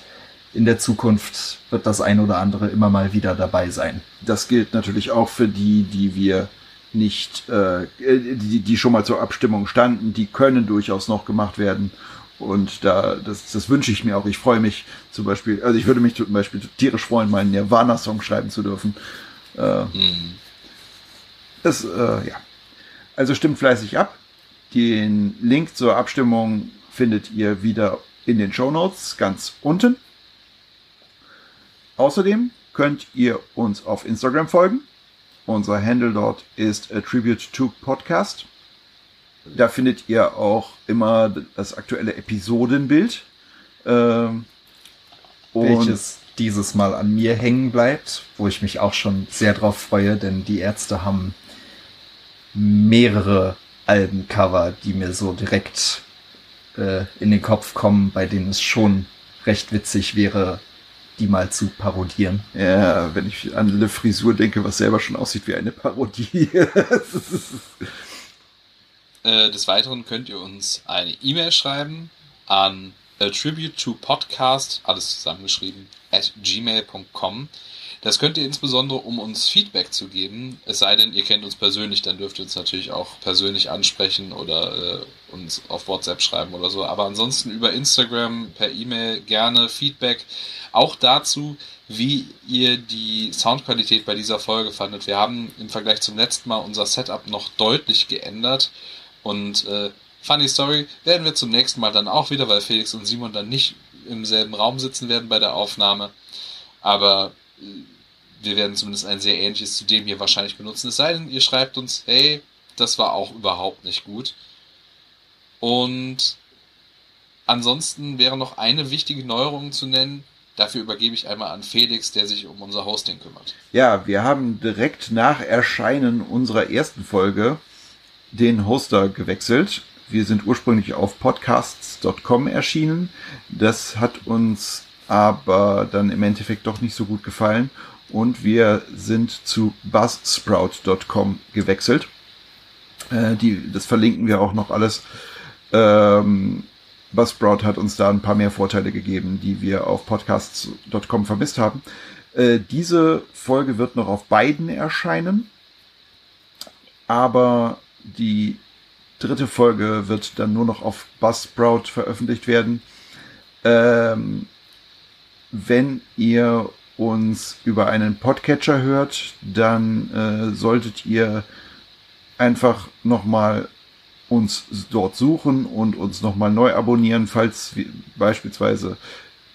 in der Zukunft wird das ein oder andere immer mal wieder dabei sein. Das gilt natürlich auch für die, die wir nicht, äh, die, die schon mal zur Abstimmung standen, die können durchaus noch gemacht werden. Und da, das, das wünsche ich mir auch. Ich freue mich zum Beispiel, also ich würde mich zum Beispiel tierisch freuen, meinen Nirvana-Song schreiben zu dürfen. Äh, mhm. Das, äh, ja. Also stimmt fleißig ab. Den Link zur Abstimmung findet ihr wieder in den Show Notes ganz unten. Außerdem könnt ihr uns auf Instagram folgen. Unser Handle dort ist A Tribute to Podcast. Da findet ihr auch immer das aktuelle Episodenbild. Ähm, Welches dieses Mal an mir hängen bleibt, wo ich mich auch schon sehr drauf freue, denn die Ärzte haben mehrere Albencover, die mir so direkt äh, in den Kopf kommen, bei denen es schon recht witzig wäre, die mal zu parodieren. Ja, wenn ich an eine Frisur denke, was selber schon aussieht wie eine Parodie. äh, des Weiteren könnt ihr uns eine E-Mail schreiben an attribute to podcast, alles zusammengeschrieben, at gmail.com. Das könnt ihr insbesondere, um uns Feedback zu geben. Es sei denn, ihr kennt uns persönlich, dann dürft ihr uns natürlich auch persönlich ansprechen oder äh, uns auf WhatsApp schreiben oder so. Aber ansonsten über Instagram, per E-Mail gerne Feedback. Auch dazu, wie ihr die Soundqualität bei dieser Folge fandet. Wir haben im Vergleich zum letzten Mal unser Setup noch deutlich geändert Und äh, Funny Story werden wir zum nächsten Mal dann auch wieder, weil Felix und Simon dann nicht im selben Raum sitzen werden bei der Aufnahme. Aber äh, wir werden zumindest ein sehr ähnliches zu dem hier wahrscheinlich benutzen. Es sei denn, ihr schreibt uns, hey, das war auch überhaupt nicht gut. Und ansonsten wäre noch eine wichtige Neuerung zu nennen. Dafür übergebe ich einmal an Felix, der sich um unser Hosting kümmert. Ja, wir haben direkt nach Erscheinen unserer ersten Folge den Hoster gewechselt. Wir sind ursprünglich auf podcasts.com erschienen. Das hat uns aber dann im Endeffekt doch nicht so gut gefallen und wir sind zu buzzsprout.com gewechselt. Äh, die, das verlinken wir auch noch alles. Ähm, Buzzsprout hat uns da ein paar mehr Vorteile gegeben, die wir auf podcasts.com vermisst haben. Äh, diese Folge wird noch auf beiden erscheinen, aber die dritte Folge wird dann nur noch auf Buzzsprout veröffentlicht werden. Ähm, wenn ihr uns über einen Podcatcher hört, dann äh, solltet ihr einfach nochmal uns dort suchen und uns nochmal neu abonnieren, falls beispielsweise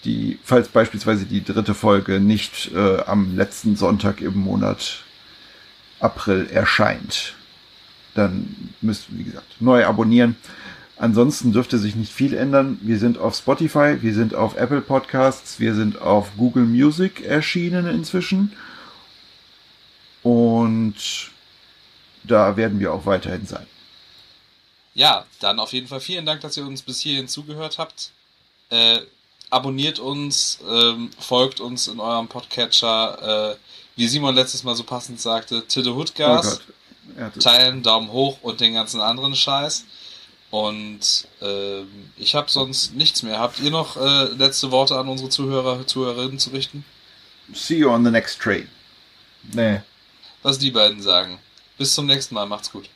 die, falls beispielsweise die dritte Folge nicht äh, am letzten Sonntag im Monat April erscheint. Dann müsst, wie gesagt, neu abonnieren. Ansonsten dürfte sich nicht viel ändern. Wir sind auf Spotify, wir sind auf Apple Podcasts, wir sind auf Google Music erschienen inzwischen. Und da werden wir auch weiterhin sein. Ja, dann auf jeden Fall vielen Dank, dass ihr uns bis hierhin zugehört habt. Äh, abonniert uns, ähm, folgt uns in eurem Podcatcher. Äh, wie Simon letztes Mal so passend sagte, Tidde Hoodgas. Oh teilen, Daumen hoch und den ganzen anderen Scheiß. Und äh, ich habe sonst nichts mehr. Habt ihr noch äh, letzte Worte an unsere Zuhörer, Zuhörerinnen zu richten? See you on the next train. Nee. Was die beiden sagen. Bis zum nächsten Mal. Macht's gut.